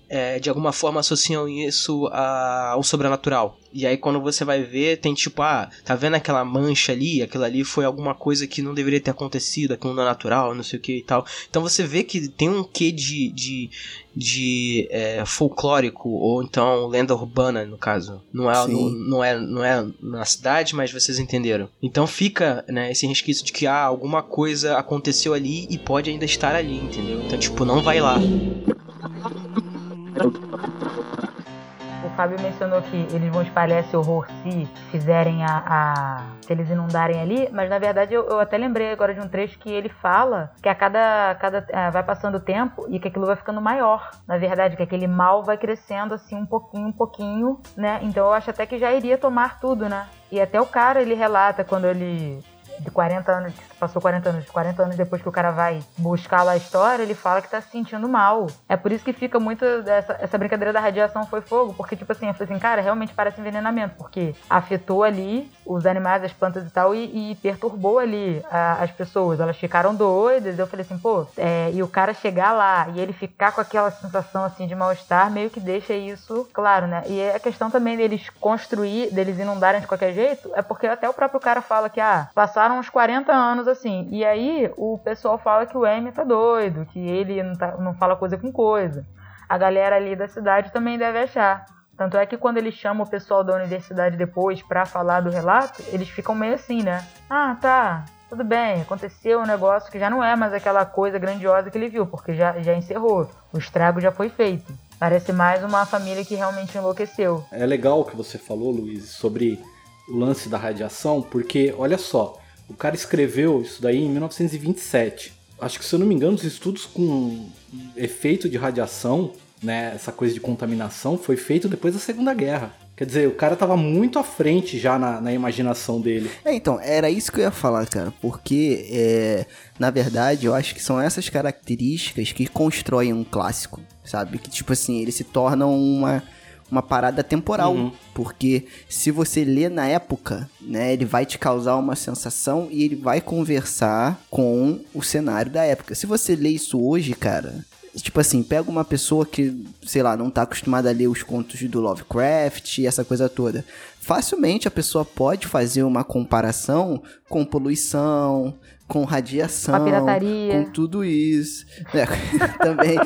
é, de alguma forma associam isso a, ao sobrenatural. E aí quando você vai ver, tem tipo, ah, tá vendo aquela mancha ali? Aquilo ali foi alguma coisa que não deveria ter acontecido, aquilo não é natural, não sei o que e tal. Então você vê que tem um quê de, de, de é, folclórico, ou então lenda urbana, no caso. Não é, não, não, é, não é na cidade, mas vocês entenderam. Então fica né, esse resquício de que ah, alguma coisa aconteceu ali e pode ainda estar ali, entendeu? Então, tipo, não vai lá. Fábio mencionou que eles vão espalhar esse horror se fizerem a. a se eles inundarem ali, mas na verdade eu, eu, até lembrei agora de um trecho que ele fala que a cada. cada é, vai passando o tempo e que aquilo vai ficando maior. Na verdade, que aquele mal vai crescendo assim um pouquinho, um pouquinho, né? Então eu acho até que já iria tomar tudo, né? E até o cara ele relata quando ele de 40 anos, passou 40 anos, 40 anos depois que o cara vai buscar lá a história, ele fala que tá se sentindo mal. É por isso que fica muito essa, essa brincadeira da radiação foi fogo, porque tipo assim, eu falei assim, cara, realmente parece envenenamento, porque afetou ali os animais, as plantas e tal, e, e perturbou ali a, as pessoas. Elas ficaram doidas. Eu falei assim, pô, é, e o cara chegar lá e ele ficar com aquela sensação assim de mal-estar, meio que deixa isso claro, né? E a questão também deles construir, deles inundarem de qualquer jeito, é porque até o próprio cara fala que, ah, passaram uns 40 anos assim. E aí o pessoal fala que o M tá doido, que ele não, tá, não fala coisa com coisa. A galera ali da cidade também deve achar. Tanto é que quando ele chama o pessoal da universidade depois para falar do relato, eles ficam meio assim, né? Ah, tá, tudo bem, aconteceu um negócio que já não é mais aquela coisa grandiosa que ele viu, porque já, já encerrou, o estrago já foi feito. Parece mais uma família que realmente enlouqueceu. É legal o que você falou, Luiz, sobre o lance da radiação, porque olha só, o cara escreveu isso daí em 1927. Acho que se eu não me engano, os estudos com efeito de radiação né, essa coisa de contaminação foi feito depois da Segunda Guerra. Quer dizer, o cara tava muito à frente já na, na imaginação dele. É, então, era isso que eu ia falar, cara. Porque, é, na verdade, eu acho que são essas características que constroem um clássico, sabe? Que, tipo assim, ele se torna uma, uma parada temporal. Uhum. Porque se você lê na época, né, ele vai te causar uma sensação e ele vai conversar com o cenário da época. Se você lê isso hoje, cara, Tipo assim, pega uma pessoa que, sei lá, não tá acostumada a ler os contos do Lovecraft e essa coisa toda. Facilmente a pessoa pode fazer uma comparação com poluição, com radiação, com tudo isso. Né? Também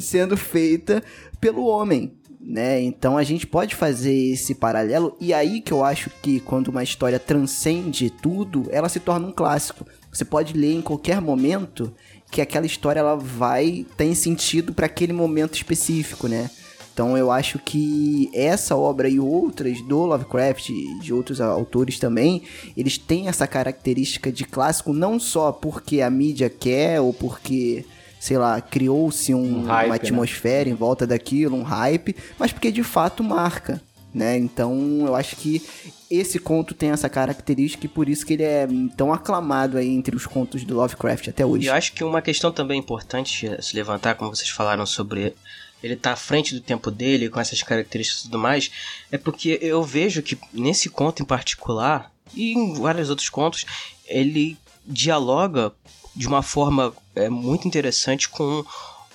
sendo feita pelo homem. Né? Então a gente pode fazer esse paralelo e aí que eu acho que quando uma história transcende tudo, ela se torna um clássico. Você pode ler em qualquer momento que aquela história ela vai ter sentido para aquele momento específico, né? Então eu acho que essa obra e outras do Lovecraft e de outros autores também, eles têm essa característica de clássico não só porque a mídia quer ou porque sei lá, criou-se um, um uma né? atmosfera né? em volta daquilo, um hype, mas porque de fato marca, né? Então eu acho que esse conto tem essa característica e por isso que ele é tão aclamado aí entre os contos do Lovecraft até hoje. E eu acho que uma questão também importante se levantar, como vocês falaram sobre ele estar tá à frente do tempo dele, com essas características e tudo mais, é porque eu vejo que nesse conto em particular, e em vários outros contos, ele dialoga de uma forma é, muito interessante com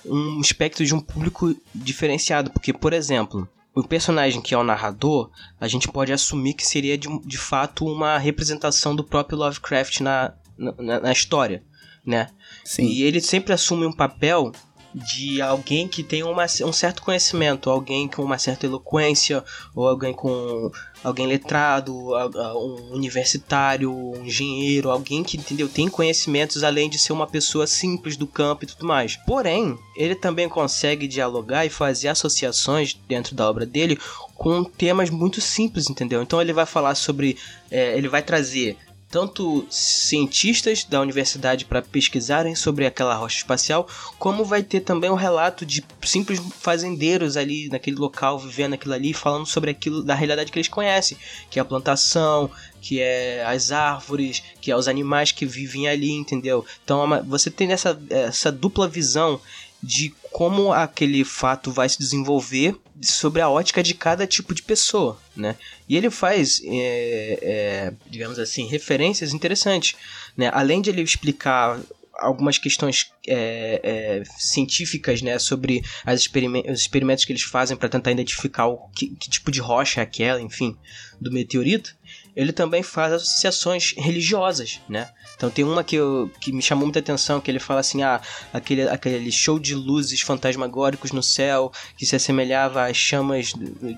um espectro de um público diferenciado. Porque, por exemplo, o personagem que é o narrador, a gente pode assumir que seria de, de fato uma representação do próprio Lovecraft na, na, na história, né? Sim. E ele sempre assume um papel de alguém que tem uma, um certo conhecimento, alguém com uma certa eloquência, ou alguém com alguém letrado, um universitário, um engenheiro, alguém que entendeu tem conhecimentos além de ser uma pessoa simples do campo e tudo mais. Porém, ele também consegue dialogar e fazer associações dentro da obra dele com temas muito simples, entendeu? Então ele vai falar sobre, é, ele vai trazer tanto cientistas da universidade para pesquisarem sobre aquela rocha espacial, como vai ter também um relato de simples fazendeiros ali naquele local, vivendo aquilo ali, falando sobre aquilo da realidade que eles conhecem, que é a plantação, que é as árvores, que é os animais que vivem ali, entendeu? Então é você tem essa, essa dupla visão de como aquele fato vai se desenvolver sobre a ótica de cada tipo de pessoa, né? E ele faz, é, é, digamos assim, referências interessantes, né? Além de ele explicar algumas questões é, é, científicas né, sobre as experiment os experimentos que eles fazem para tentar identificar o que, que, tipo de rocha é aquela, enfim, do meteorito, ele também faz associações religiosas, né? Então tem uma que, eu, que me chamou muita atenção, que ele fala assim, ah, aquele, aquele show de luzes fantasmagóricos no céu, que se assemelhava às chamas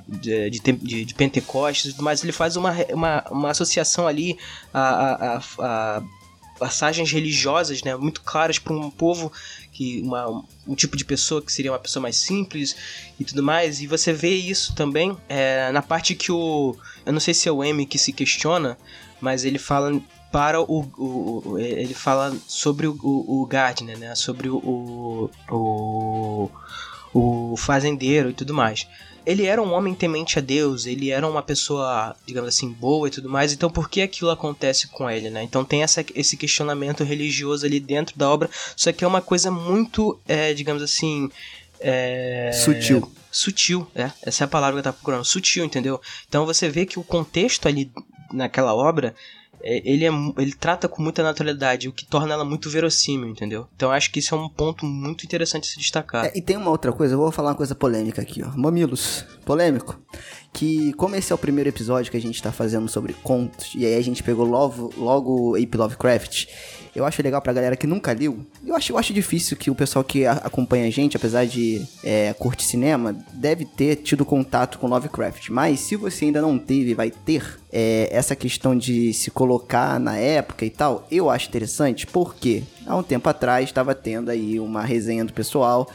de, de, de, de Pentecostes, mas ele faz uma, uma, uma associação ali a, a, a, a passagens religiosas, né, muito claras para um povo que uma, um tipo de pessoa que seria uma pessoa mais simples e tudo mais. E você vê isso também é, na parte que o eu não sei se é o M que se questiona, mas ele fala para o, o, ele fala sobre o, o, o Gardner, né, sobre o, o, o fazendeiro e tudo mais ele era um homem temente a Deus, ele era uma pessoa, digamos assim, boa e tudo mais, então por que aquilo acontece com ele, né? Então tem essa, esse questionamento religioso ali dentro da obra, só que é uma coisa muito, é, digamos assim. É... Sutil. Sutil, é. Essa é a palavra que eu tava procurando. Sutil, entendeu? Então você vê que o contexto ali naquela obra ele, é, ele trata com muita naturalidade, o que torna ela muito verossímil, entendeu? Então acho que isso é um ponto muito interessante de se destacar. É, e tem uma outra coisa, eu vou falar uma coisa polêmica aqui, ó. Mamilos, polêmico. Que como esse é o primeiro episódio que a gente tá fazendo sobre contos, e aí a gente pegou logo, logo Ape Lovecraft, eu acho legal pra galera que nunca leu. Eu acho, eu acho difícil que o pessoal que a, acompanha a gente, apesar de é, curtir cinema, deve ter tido contato com Lovecraft. Mas se você ainda não teve, vai ter é, essa questão de se colocar na época e tal, eu acho interessante porque há um tempo atrás estava tendo aí uma resenha do pessoal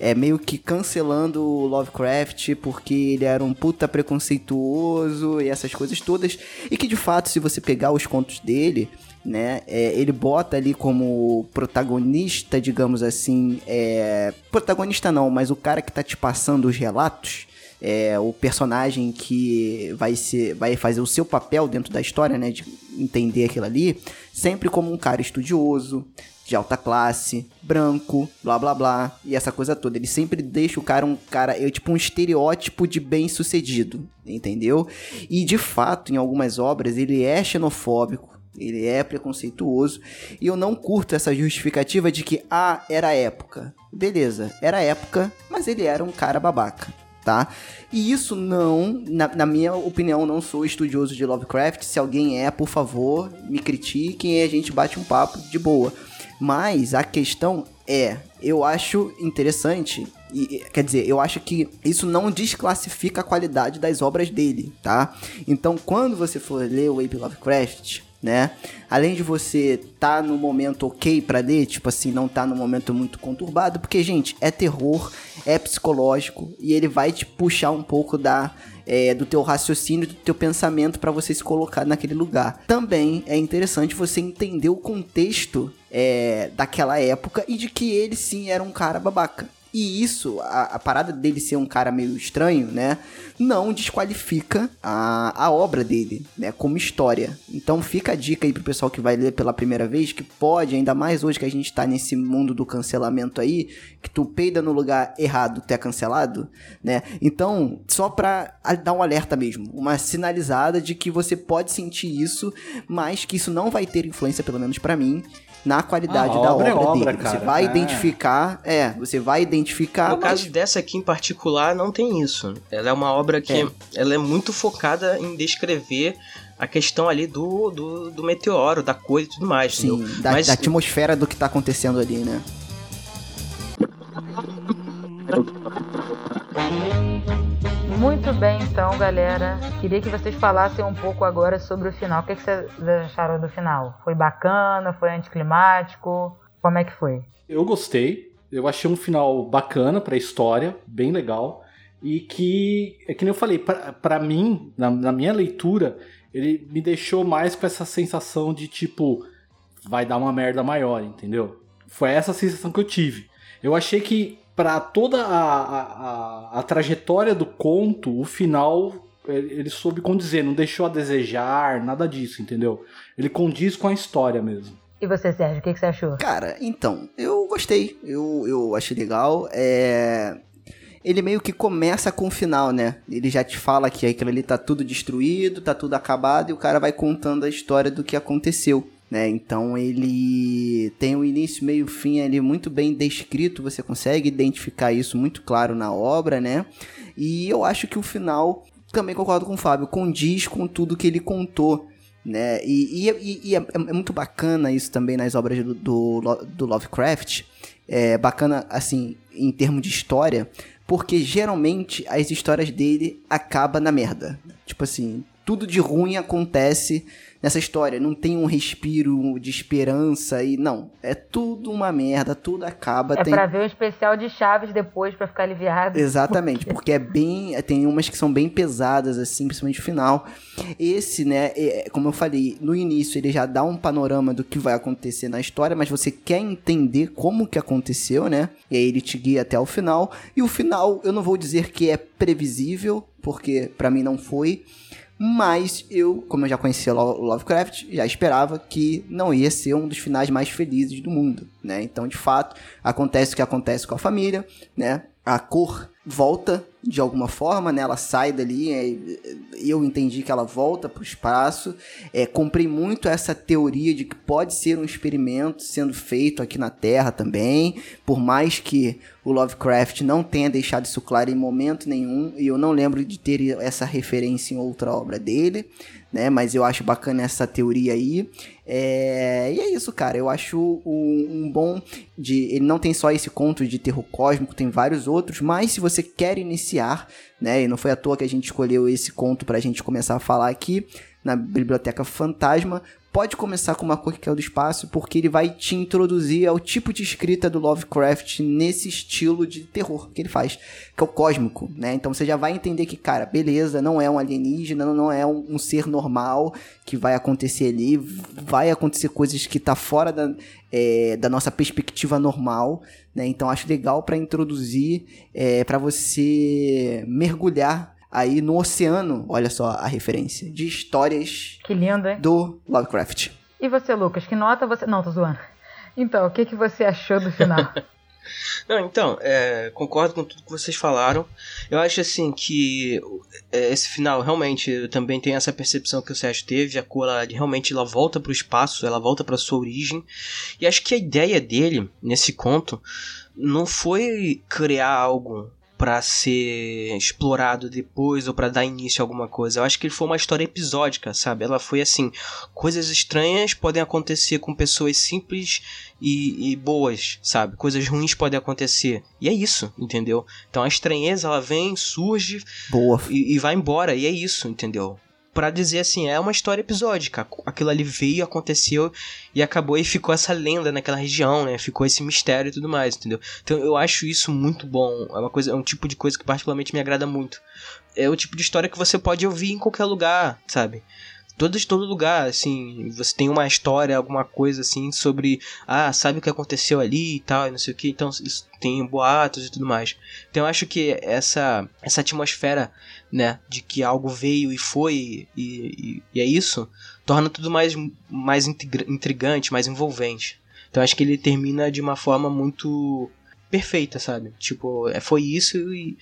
é meio que cancelando o Lovecraft porque ele era um puta preconceituoso e essas coisas todas. E que de fato, se você pegar os contos dele, né? É, ele bota ali como protagonista, digamos assim, é, protagonista não, mas o cara que tá te passando os relatos, é, o personagem que vai ser, vai fazer o seu papel dentro da história, né, de entender aquilo ali, sempre como um cara estudioso, de alta classe, branco, blá blá blá, e essa coisa toda. Ele sempre deixa o cara um cara, é tipo um estereótipo de bem-sucedido, entendeu? E de fato, em algumas obras, ele é xenofóbico, ele é preconceituoso e eu não curto essa justificativa de que ah, era época. Beleza, era época, mas ele era um cara babaca, tá? E isso não, na, na, minha opinião, não sou estudioso de Lovecraft. Se alguém é, por favor, me critiquem e a gente bate um papo de boa. Mas a questão é, eu acho interessante e, quer dizer, eu acho que isso não desclassifica a qualidade das obras dele, tá? Então, quando você for ler o Ape Lovecraft, né? Além de você tá no momento ok para ler, tipo assim, não tá no momento muito conturbado, porque gente, é terror, é psicológico e ele vai te puxar um pouco da é, do teu raciocínio, do teu pensamento para você se colocar naquele lugar. Também é interessante você entender o contexto é, daquela época e de que ele sim era um cara babaca. E isso, a, a, parada dele ser um cara meio estranho, né? Não desqualifica a, a obra dele, né? Como história. Então fica a dica aí pro pessoal que vai ler pela primeira vez, que pode, ainda mais hoje que a gente tá nesse mundo do cancelamento aí, que tu peida no lugar errado, tu é cancelado, né? Então, só pra dar um alerta mesmo, uma sinalizada de que você pode sentir isso, mas que isso não vai ter influência, pelo menos para mim, na qualidade ah, da obra, é obra dele. Cara. Você vai é. identificar, é, você vai identificar. No mas... caso dessa aqui em particular, não tem isso. Ela é uma obra que é. ela é muito focada em descrever a questão ali do, do, do meteoro, da coisa e tudo mais. Sim, da, mas... da atmosfera do que tá acontecendo ali, né? Muito bem, então, galera. Queria que vocês falassem um pouco agora sobre o final. O que, vocês acharam do final? Foi bacana? Foi anticlimático? Como é que foi? Eu gostei. Eu achei um final bacana pra história, bem legal. E que, é que nem eu falei, para mim, na, na minha leitura, ele me deixou mais com essa sensação de tipo, vai dar uma merda maior, entendeu? Foi essa sensação que eu tive. Eu achei que para toda a, a, a, trajetória do conto, o final ele soube condizer, não deixou a desejar, nada disso, entendeu? Ele condiz com a história mesmo. E você, Sérgio, o que, que você achou? Cara, então, eu gostei, eu, eu achei legal. É... Ele meio que começa com o final, né? Ele já te fala que aquilo ali tá tudo destruído, tá tudo acabado, e o cara vai contando a história do que aconteceu né? Então ele tem um início, meio, fim ali muito bem descrito, você consegue identificar isso muito claro na obra, né? E eu acho que o final, também concordo com o Fábio, condiz com tudo que ele contou. Né? E, e, e é, é, muito bacana isso também nas obras do, do, do Lovecraft. É bacana, assim, em termos de história, porque geralmente as histórias dele acabam na merda. Tipo assim, tudo de ruim acontece nessa história. Não tem um respiro de esperança e não. É tudo uma merda, tudo acaba. É tem... pra ver o especial de Chaves depois pra ficar aliviado. Exatamente, porque é bem. Tem umas que são bem pesadas, assim, principalmente no final. Esse, né, é, como eu falei, no início ele já dá um panorama do que vai acontecer na história, mas você quer entender como que aconteceu, né? E aí ele te guia até o final. E o final, eu não vou dizer que é previsível, porque para mim não foi. Mas eu, como eu já conhecia Lovecraft, já esperava que não ia ser um dos finais mais felizes do mundo, né? Então, de fato, acontece o que acontece com a família, né? A cor volta de alguma forma, né? Ela sai dali, é, eu entendi que ela volta para o espaço. É, comprei muito essa teoria de que pode ser um experimento sendo feito aqui na Terra também, por mais que o Lovecraft não tenha deixado isso claro em momento nenhum, e eu não lembro de ter essa referência em outra obra dele né? Mas eu acho bacana essa teoria aí. É... E é isso, cara. Eu acho um, um, bom de. Ele não tem só esse conto de terror cósmico, tem vários outros. Mas se você quer iniciar, né? E não foi à toa que a gente escolheu esse conto pra gente começar a falar aqui na Biblioteca Fantasma pode começar com uma cor que é do espaço, porque ele vai te introduzir ao tipo de escrita do Lovecraft nesse estilo de terror que ele faz, que é o cósmico, né? Então você já vai entender que, cara, beleza, não é um alienígena, não é um, um ser normal que vai acontecer ali, vai acontecer coisas que tá fora da, é, da nossa perspectiva normal, né? Então acho legal para introduzir, é, para você mergulhar aí no oceano, olha só a referência, de histórias que lindo, hein? do Lovecraft. E você, Lucas, que nota você. Não, tô zoando. Então, o que, que você achou do final? Não, então, é, concordo com tudo que vocês falaram. Eu acho assim que é, esse final realmente também tem essa percepção que o Sérgio teve, a cor ela, realmente ela volta para o espaço, ela volta para sua origem. E acho que a ideia dele nesse conto não foi criar algo para ser explorado depois ou para dar início a alguma coisa. Eu acho que foi uma história episódica, sabe? Ela foi assim: coisas estranhas podem acontecer com pessoas simples e, e, boas, sabe? Coisas ruins podem acontecer. E é isso, entendeu? Então a estranheza ela vem, surge Boa. E, e vai embora. E é isso, entendeu? Para dizer assim, é uma história episódica. Aquilo ali veio, aconteceu e acabou e ficou essa lenda naquela região, né? Ficou esse mistério e tudo mais, entendeu? Então eu acho isso muito bom. É uma coisa, é um tipo de coisa que particularmente me agrada muito. É o tipo de história que você pode ouvir em qualquer lugar, sabe? Todo de todo lugar, assim, você tem uma história, alguma coisa assim sobre, ah, sabe o que aconteceu ali e tal, e não sei o que, então isso tem boatos e tudo mais. Então eu acho que essa essa atmosfera, né, de que algo veio e foi e, e, e é isso, torna tudo mais mais intrigante, mais envolvente. Então eu acho que ele termina de uma forma muito perfeita, sabe? Tipo, é, foi isso e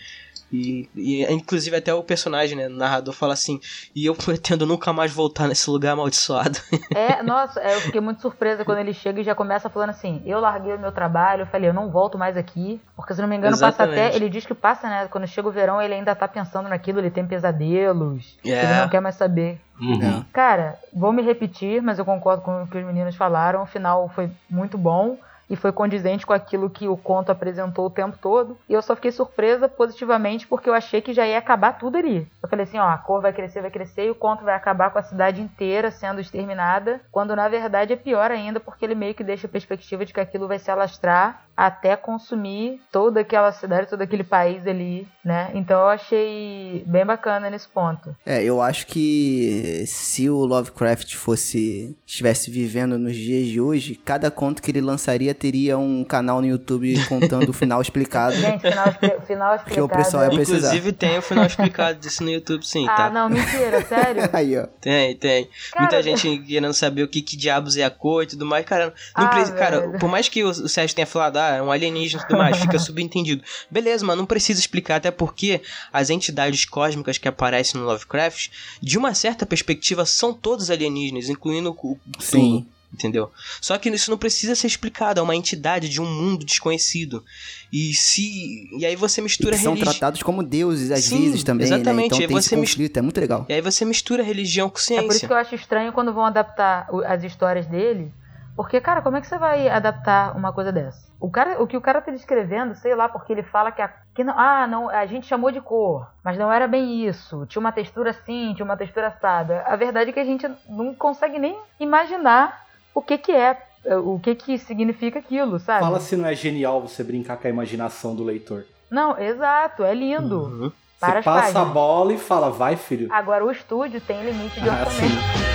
e, e, inclusive até o personagem, né, o narrador fala assim, e eu pretendo nunca mais voltar nesse lugar amaldiçoado. É, nossa, eu fiquei muito surpresa quando ele chega e já começa falando assim, eu larguei o meu trabalho, eu falei, eu não volto mais aqui, porque se não me engano Exatamente. passa até, ele diz que passa, né, quando chega o verão ele ainda tá pensando naquilo, ele tem pesadelos, é. ele não quer mais saber. Uhum. É. Cara, vou me repetir, mas eu concordo com o que os meninos falaram, o final foi muito bom, e foi condizente com aquilo que o conto apresentou o tempo todo. E eu só fiquei surpresa positivamente porque eu achei que já ia acabar tudo ali. Eu falei assim, ó, a cor vai crescer, vai crescer e o conto vai acabar com a cidade inteira sendo exterminada, quando na verdade é pior ainda porque ele meio que deixa a perspectiva de que aquilo vai se alastrar até consumir toda aquela cidade, todo aquele país ali, né? Então eu achei bem bacana nesse ponto. É, eu acho que se o Lovecraft fosse estivesse vivendo nos dias de hoje, cada conto que ele lançaria teria um canal no YouTube contando o final explicado. Gente, final, final explicado. Que o pessoal ia precisar. Inclusive tem o final explicado disso no YouTube, sim, ah, tá? Ah, não, mentira, sério? Aí, ó. Tem, tem. Cara, Muita gente querendo saber o que, que diabos é a cor e tudo mais, cara. Não ah, precisa, cara, por mais que o, o Sérgio tenha falado, ah, é um alienígena e tudo mais, fica subentendido. Beleza, mas não precisa explicar, até porque as entidades cósmicas que aparecem no Lovecraft, de uma certa perspectiva, são todos alienígenas, incluindo o Sim. Entendeu? Só que isso não precisa ser explicado, é uma entidade de um mundo desconhecido. E se e aí você mistura e são religi... tratados como deuses às Sim, vezes também, exatamente. né? Então tem esse conflito, é muito legal. E aí você mistura religião com ciência. É por isso que eu acho estranho quando vão adaptar as histórias dele Porque, cara, como é que você vai adaptar uma coisa dessa? O, cara, o que o cara tá descrevendo, sei lá, porque ele fala que a. Que não, ah, não, a gente chamou de cor, mas não era bem isso. Tinha uma textura assim, tinha uma textura assada. A verdade é que a gente não consegue nem imaginar o que que é, o que que significa aquilo, sabe? Fala se não é genial você brincar com a imaginação do leitor. Não, exato, é lindo. Uhum. Para você as passa páginas. a bola e fala, vai filho. Agora o estúdio tem limite de Ah, orçamento. sim.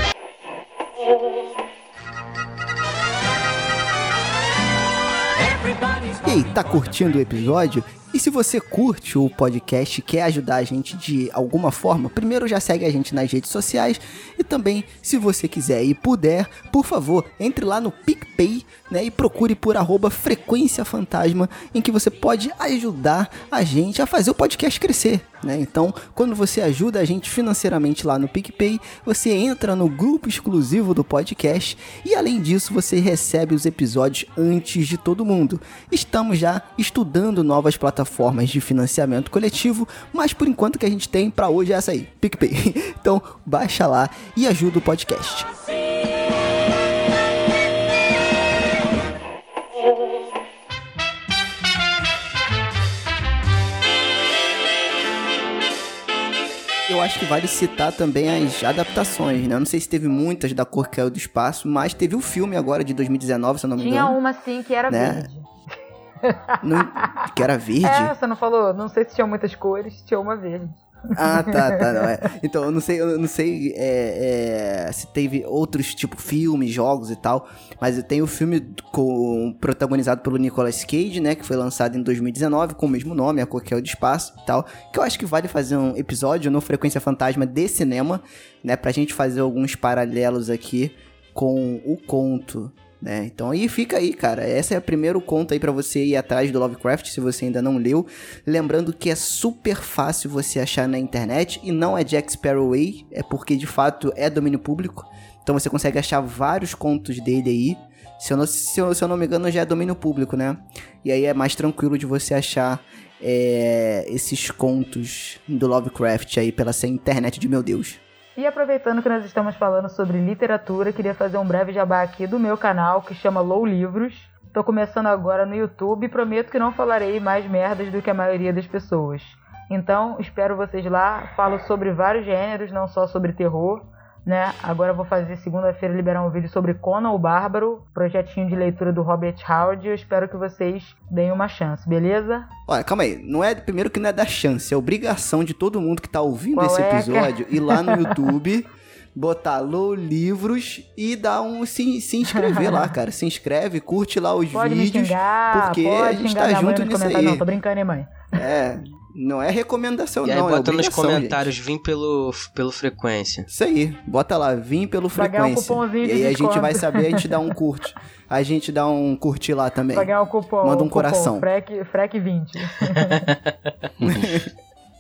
E aí, tá curtindo o episódio? E se você curte o podcast e quer ajudar a gente de alguma forma, primeiro já segue a gente nas redes sociais e também, se você quiser e puder, por favor, entre lá no PicPay né, e procure por arroba Frequência Fantasma, em que você pode ajudar a gente a fazer o podcast crescer. Né? Então, quando você ajuda a gente financeiramente lá no PicPay, você entra no grupo exclusivo do podcast e além disso você recebe os episódios antes de todo mundo. Estamos já estudando novas plataformas de financiamento coletivo, mas por enquanto que a gente tem para hoje é essa aí, PicPay. Então, baixa lá e ajuda o podcast. Eu acho que vale citar também as adaptações, né? Eu não sei se teve muitas da Cor que Caiu do Espaço, mas teve o filme agora de 2019, se eu não me Tinha engano. uma assim que era Né? verde. Não- que era verde? É, você não falou? Não sei se tinha muitas cores, tinha uma verde. Ah, tá, tá, não é. Então, eu não sei, eu não sei é, é, se teve outros, tipo, filmes, jogos e tal, mas tem o filme com, protagonizado pelo Nicolas Cage, né, que foi lançado em 2019, com o mesmo nome, A Coquel do Espaço e tal, que eu acho que vale fazer um episódio no Frequência Fantasma de cinema, né, pra gente fazer alguns paralelos aqui com o conto, né? Então aí fica aí, cara. Esse é o primeiro conto aí pra você ir atrás do Lovecraft, se você ainda não leu. Lembrando que é super fácil você achar na internet e não é Jack Sparrow Way, é porque de fato é domínio público. Então você consegue achar vários contos dele aí. Se eu não, se eu, se eu não me engano, já é domínio público, né? E aí é mais tranquilo de você achar é, esses contos do Lovecraft aí pela essa internet de meu Deus. E aproveitando que nós estamos falando sobre literatura, queria fazer um breve jabá aqui do meu canal que chama Low Livros. Tô começando agora no YouTube e prometo que não falarei mais merdas do que a maioria das pessoas. Então, espero vocês lá. Falo sobre vários gêneros, não só sobre terror, né? Agora eu vou fazer segunda-feira liberar um vídeo sobre Conan o Bárbaro, projetinho de leitura do Robert Howard. Eu espero que vocês deem uma chance, beleza? Olha, calma aí. Não é, primeiro que não é da chance, é obrigação de todo mundo que tá ouvindo Qual esse é, episódio ir lá no YouTube, botar Low Livros e dar um se, se inscrever lá, cara. Se inscreve, curte lá os Pode me vídeos. xingar, porque pode a gente tá junto nisso aí. Não, tô brincando, hein, mãe? É, não é recomendação E aí não, é bota nos obrigação, comentários, vim pelo, pelo frequência. gente. Isso aí, bota lá, vim pelo Pra ganhar um frequência. cupomzinho e de aí a gente vai saber, a gente dá um curte. A gente dá um curtir lá também. Pra ganhar o cupom. Manda um cupom, coração. Frec, Frec 20.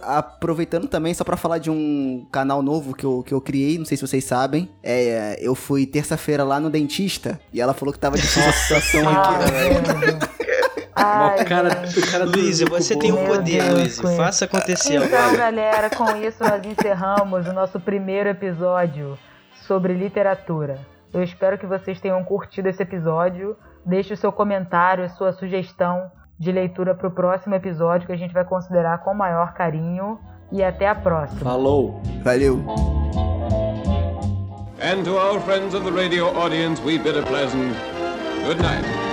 Aproveitando também, só pra falar de um canal novo que eu, que eu criei, não sei se vocês sabem. É, eu fui terça-feira lá no dentista e ela falou que tava difícil a situação Ah, aqui. Ai, o cara, o cara Luiz, você tem o Meu poder, Luiz. Queen. Faça acontecer Então, agora. galera, com isso nós encerramos o nosso primeiro episódio sobre literatura. Eu espero que vocês tenham curtido esse episódio. Deixe o seu comentário, a sua sugestão de leitura para o próximo episódio que a gente vai considerar com maior carinho. E até a próxima. Falou. Valeu. And to our friends of the radio audience, we bid a pleasant good night.